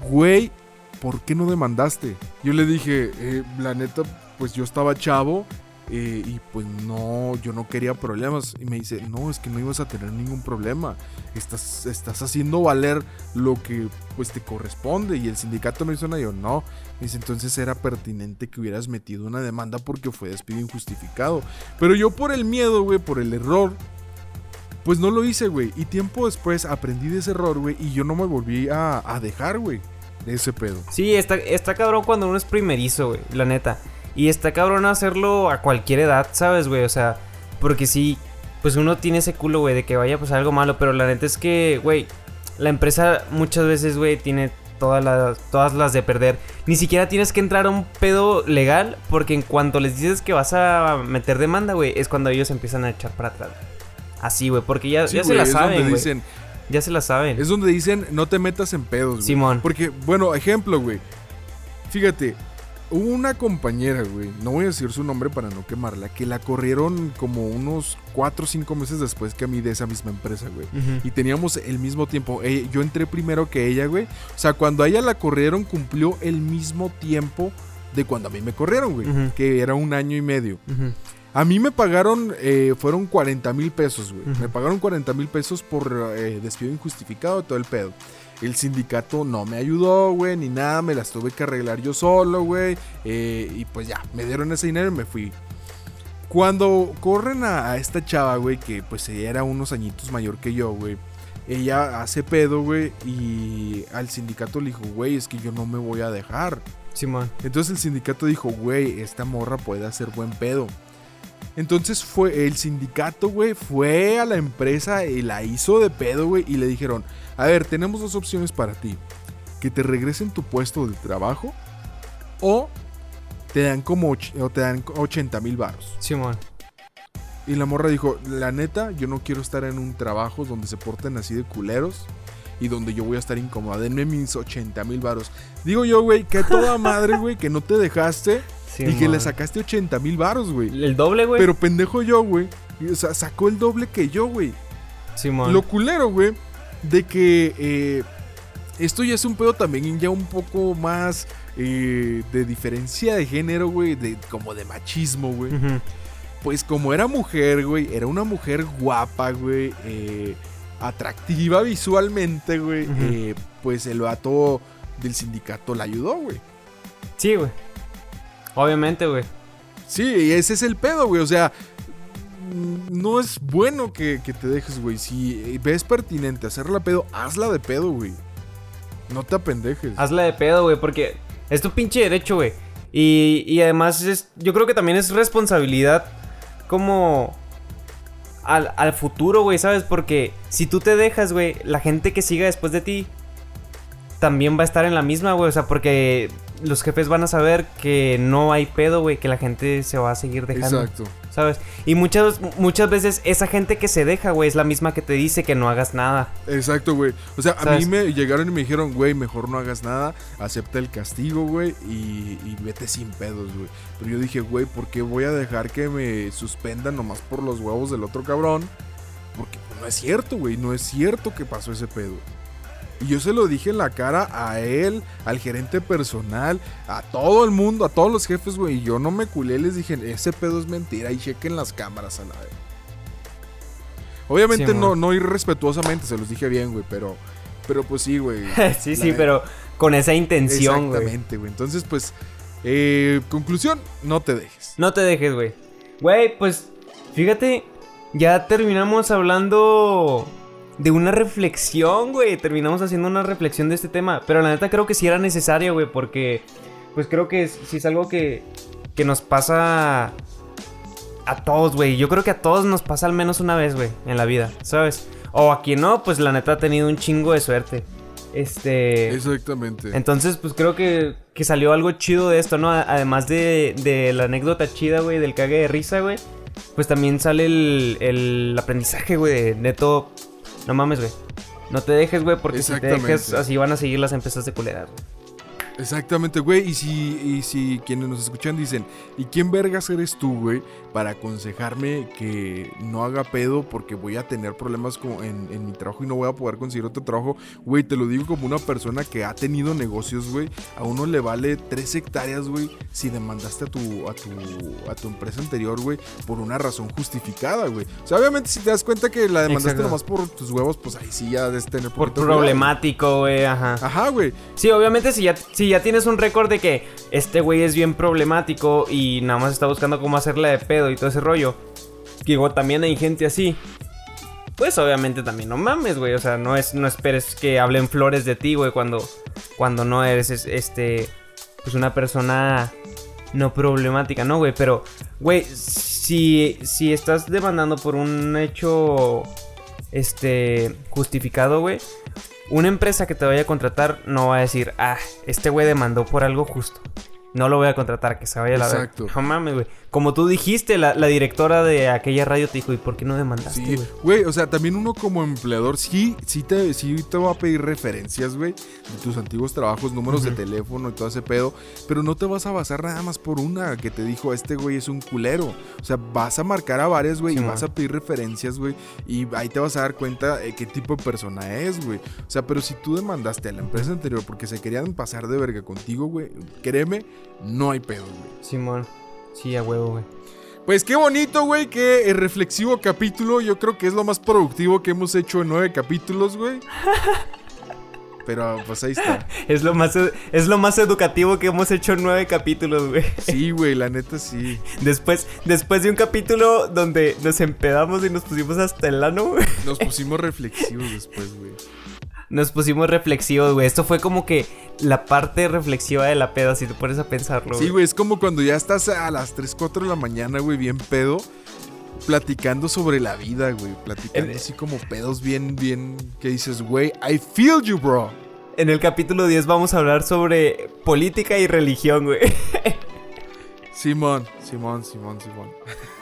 güey, ¿por qué no demandaste? Yo le dije, "Eh, la neta, pues yo estaba chavo eh, y pues no, yo no quería problemas. Y me dice, no, es que no ibas a tener ningún problema. Estás, estás haciendo valer lo que pues te corresponde. Y el sindicato me hizo y yo no. Me dice, entonces era pertinente que hubieras metido una demanda porque fue despido injustificado. Pero yo por el miedo, güey, por el error, pues no lo hice, güey. Y tiempo después aprendí de ese error, güey. Y yo no me volví a, a dejar, güey. De ese pedo. Sí, está, está cabrón cuando uno es primerizo, güey, la neta. Y está cabrón hacerlo a cualquier edad, ¿sabes, güey? O sea, porque sí, pues uno tiene ese culo, güey, de que vaya a pasar algo malo. Pero la neta es que, güey, la empresa muchas veces, güey, tiene todas las, todas las de perder. Ni siquiera tienes que entrar a un pedo legal, porque en cuanto les dices que vas a meter demanda, güey, es cuando ellos empiezan a echar para atrás. Así, güey, porque ya, Sí, ya se la saben, güey. dicen, Ya se la saben. es donde dicen, no te metas en pedos, güey. Simón. Porque, bueno, ejemplo, güey. Fíjate, hubo una compañera, güey, no voy a decir su nombre para no quemarla, que la corrieron como unos 4 o 5 meses después que a mí de esa misma empresa, güey. Y teníamos el mismo tiempo. Eh, yo entré primero que ella, güey. O sea, cuando a ella la corrieron, cumplió el mismo tiempo de cuando a mí me corrieron, güey. Que era un año y medio. A mí me pagaron, eh, fueron 40 mil pesos, güey. Me pagaron 40 mil pesos por eh, despido injustificado, todo el pedo. El sindicato no me ayudó, güey, ni nada, me las tuve que arreglar yo solo, güey. eh, y pues ya, me dieron ese dinero y me fui. Cuando corren a, a esta chava, güey, que pues ella era unos añitos mayor que yo, güey. Ella hace pedo, güey, y al sindicato le dijo, güey, es que yo no me voy a dejar. Simón. Entonces el sindicato dijo, güey, esta morra puede hacer buen pedo. Entonces fue el sindicato, güey, fue a la empresa y la hizo de pedo, güey, y le dijeron, a ver, tenemos dos opciones para ti. Que te regresen tu puesto de trabajo o te dan como o te dan 80 mil varos. Simón. Y la morra dijo, la neta, yo no quiero estar en un trabajo donde se porten así de culeros y donde yo voy a estar incómoda. Denme mis 80 mil varos. Digo yo, güey, que toda madre, güey, que no te dejaste y que le sacaste 80 mil varos, güey. El doble, güey. Pero pendejo yo, güey. O sea, sacó el doble que yo, güey. Simón. Lo culero, güey, de que eh, esto ya es un pedo también ya un poco más eh, de diferencia de género, güey, de, como de machismo, güey. Pues como era mujer, güey, era una mujer guapa, güey, eh, atractiva visualmente, güey, eh, pues el vato del sindicato la ayudó, güey. Sí, güey. Obviamente, güey. Sí, y ese es el pedo, güey, o sea, no es bueno que, que te dejes, güey. Si ves pertinente hacerla pedo, hazla de pedo, güey. No te apendejes. Hazla de pedo, güey, porque es tu pinche derecho, güey. Y, y además es, yo creo que también es responsabilidad como al, al futuro, güey, ¿sabes? Porque si tú te dejas, güey, la gente que siga después de ti también va a estar en la misma, güey. O sea, porque los jefes van a saber que no hay pedo, güey, que la gente se va a seguir dejando. Exacto. ¿Sabes? Y muchas, muchas veces esa gente que se deja, güey, es la misma que te dice que no hagas nada. Exacto, güey. O sea, a mí me llegaron y me dijeron, güey, mejor no hagas nada, acepta el castigo, güey, y, y vete sin pedos, güey. Pero yo dije, güey, ¿por qué voy a dejar que me suspendan nomás por los huevos del otro cabrón? Porque no es cierto, güey, no es cierto que pasó ese pedo. Y yo se lo dije en la cara a él, al gerente personal, a todo el mundo, a todos los jefes, güey. Y yo no me culé, les dije, ese pedo es mentira y chequen las cámaras a la vez. Obviamente Sí, no, no irrespetuosamente, se los dije bien, güey, pero, pero pues sí, güey. sí, sí, pero con esa intención, güey. Exactamente, güey. Entonces, pues, eh, conclusión, no te dejes. No te dejes, güey. Güey, pues, fíjate, ya terminamos hablando de una reflexión, güey. Terminamos haciendo una reflexión de este tema. Pero la neta creo que sí era necesario, güey, porque, pues creo que sí es algo que, que nos pasa a todos, güey. Yo creo que a todos nos pasa al menos una vez, güey, en la vida, ¿sabes? O a quien no, pues la neta ha tenido un chingo de suerte. Este... Exactamente. Entonces, pues creo que, que salió algo chido de esto, ¿no? Además de, de la anécdota chida, güey, del cague de risa, güey. Pues también sale el, el aprendizaje, güey, de neto. No mames, güey. No te dejes, güey, porque si te dejes, así van a seguir las empresas de culeras, güey. Exactamente, güey. Y si, y si quienes nos escuchan dicen, ¿y quién vergas eres tú, güey? Para aconsejarme que no haga pedo porque voy a tener problemas como en, en mi trabajo y no voy a poder conseguir otro trabajo. Güey, te lo digo como una persona que ha tenido negocios, güey. A uno le vale tres hectáreas, güey, si demandaste a tu, a tu, a tu empresa anterior, güey, por una razón justificada, güey. O sea, obviamente si te das cuenta que la demandaste Exacto. nomás por tus huevos, pues ahí sí ya debes tener Por problemático, güey, ajá. Ajá, güey. Sí, obviamente si ya, si ya tienes un récord de que este güey es bien problemático y nada más está buscando cómo hacerla de pedo y todo ese rollo. Digo, también hay gente así. Pues obviamente también no mames, güey. O sea, no es, no esperes que hablen flores de ti, güey, cuando, cuando no eres es- este. Pues una persona no problemática, ¿no, güey? Pero, güey, si, si estás demandando por un hecho. Este. justificado, güey. Una empresa que te vaya a contratar no va a decir, ah, este güey demandó por algo justo. No lo voy a contratar, que se vaya a la verga. Exacto. No mames, güey. Como tú dijiste, la, la directora de aquella radio te dijo, ¿y por qué no demandaste, Sí, güey? güey, o sea, también uno como empleador sí, sí te, sí te va a pedir referencias, güey, de tus antiguos trabajos, números de teléfono y todo ese pedo, pero no te vas a basar nada más por una que te dijo, este güey es un culero. O sea, vas a marcar a varias, güey, Sí, y man. vas a pedir referencias, güey, y ahí te vas a dar cuenta eh, qué tipo de persona es, güey. O sea, pero si tú demandaste a la empresa anterior porque se querían pasar de verga contigo, güey, créeme, no hay pedo, güey. Simón. Sí, a huevo, güey. Pues qué bonito, güey, qué eh, reflexivo capítulo. Yo creo que es lo más productivo que hemos hecho en nueve capítulos, güey. Pero pues ahí está. Es lo más, es lo más educativo que hemos hecho en nueve capítulos, güey. Sí, güey, la neta sí. Después, después de un capítulo donde nos empedamos y nos pusimos hasta el ano, güey. Nos pusimos reflexivos después, güey. Nos pusimos reflexivos, güey. Esto fue como que la parte reflexiva de la peda, si te pones a pensarlo. Sí, güey, es como cuando ya estás a las 3, 4 de la mañana, güey, bien pedo. Platicando sobre la vida, güey. Platicando así como pedos bien, bien. Que dices, güey, I feel you, bro. En el capítulo 10 vamos a hablar sobre política y religión, güey. Simón, Simón, Simón, Simón.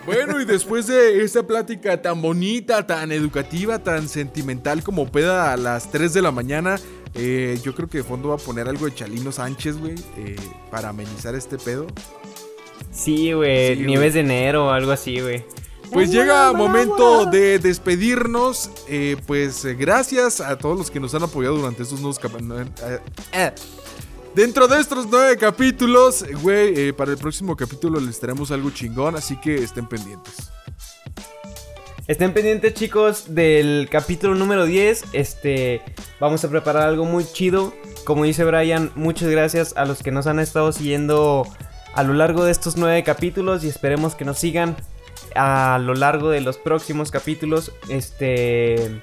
Bueno, y después de esta plática tan bonita, tan educativa, tan sentimental como peda a las 3 de la mañana, eh, yo creo que de fondo va a poner algo de Chalino Sánchez, güey, eh, para amenizar este pedo. Sí, güey. Sí, Nieves de enero o algo así, güey. Pues llega momento de despedirnos. eh, pues eh, gracias a todos los que nos han apoyado durante estos nuevos Dentro de estos nueve capítulos, güey, eh, para el próximo capítulo les traemos algo chingón, así que estén pendientes. Estén pendientes, chicos, del capítulo número 10. Este, vamos a preparar algo muy chido. Como dice Brian, muchas gracias a los que nos han estado siguiendo a lo largo de estos nueve capítulos y esperemos que nos sigan a lo largo de los próximos capítulos. Este,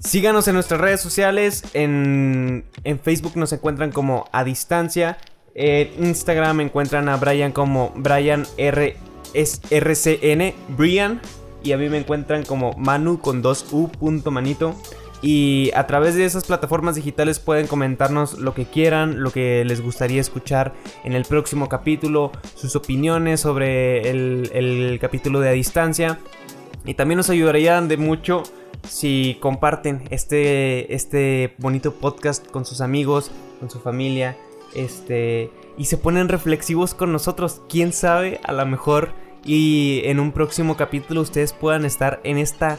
síganos en nuestras redes sociales. En, en Facebook nos encuentran como a distancia. En Instagram encuentran a Brian como Brian R es RCN Brian y a mí me encuentran como Manu con 2 U manito. Y a través de esas plataformas digitales pueden comentarnos lo que quieran, lo que les gustaría escuchar en el próximo capítulo, sus opiniones sobre el, el capítulo de a distancia. Y también nos ayudarían de mucho si comparten este, este bonito podcast con sus amigos, con su familia, este, y se ponen reflexivos con nosotros. Quién sabe, a lo mejor y en un próximo capítulo ustedes puedan estar en esta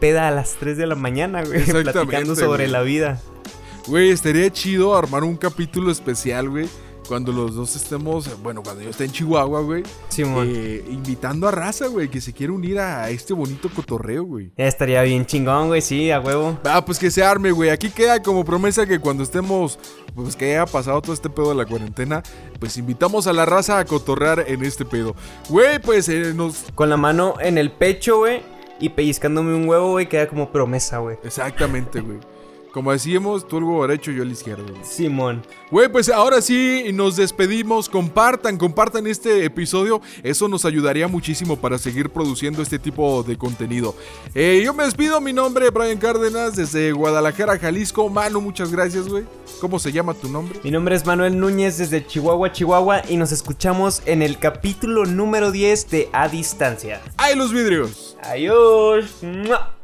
peda a las 3 de la mañana, güey, platicando sobre güey. la vida. Güey, estaría chido armar un capítulo especial, güey, cuando los dos estemos, bueno, cuando yo esté en Chihuahua, güey, eh, invitando a raza, güey, que se quiere unir a este bonito cotorreo, güey. Estaría bien chingón, güey, sí, a huevo. Ah, pues que se arme, güey. Aquí queda como promesa que cuando estemos, pues que haya pasado todo este pedo de la cuarentena, pues invitamos a la raza a cotorrear en este pedo. Güey, pues eh, nos... Con la mano en el pecho, güey, y pellizcándome un huevo, güey, queda como promesa, güey. Exactamente, güey. Como decíamos, tú el huevo derecho, yo el izquierdo. güey. Simón. Güey, pues ahora sí nos despedimos. Compartan, compartan este episodio. Eso nos ayudaría muchísimo para seguir produciendo este tipo de contenido. Eh, yo me despido. Mi nombre es Brian Cárdenas desde Guadalajara, Jalisco. Manu, muchas gracias, güey. ¿Cómo se llama tu nombre? Mi nombre es Manuel Núñez desde Chihuahua, Chihuahua, y nos escuchamos en el capítulo número 10 de A Distancia. ¡Ay, los vidrios! Adiós. ¡Mua!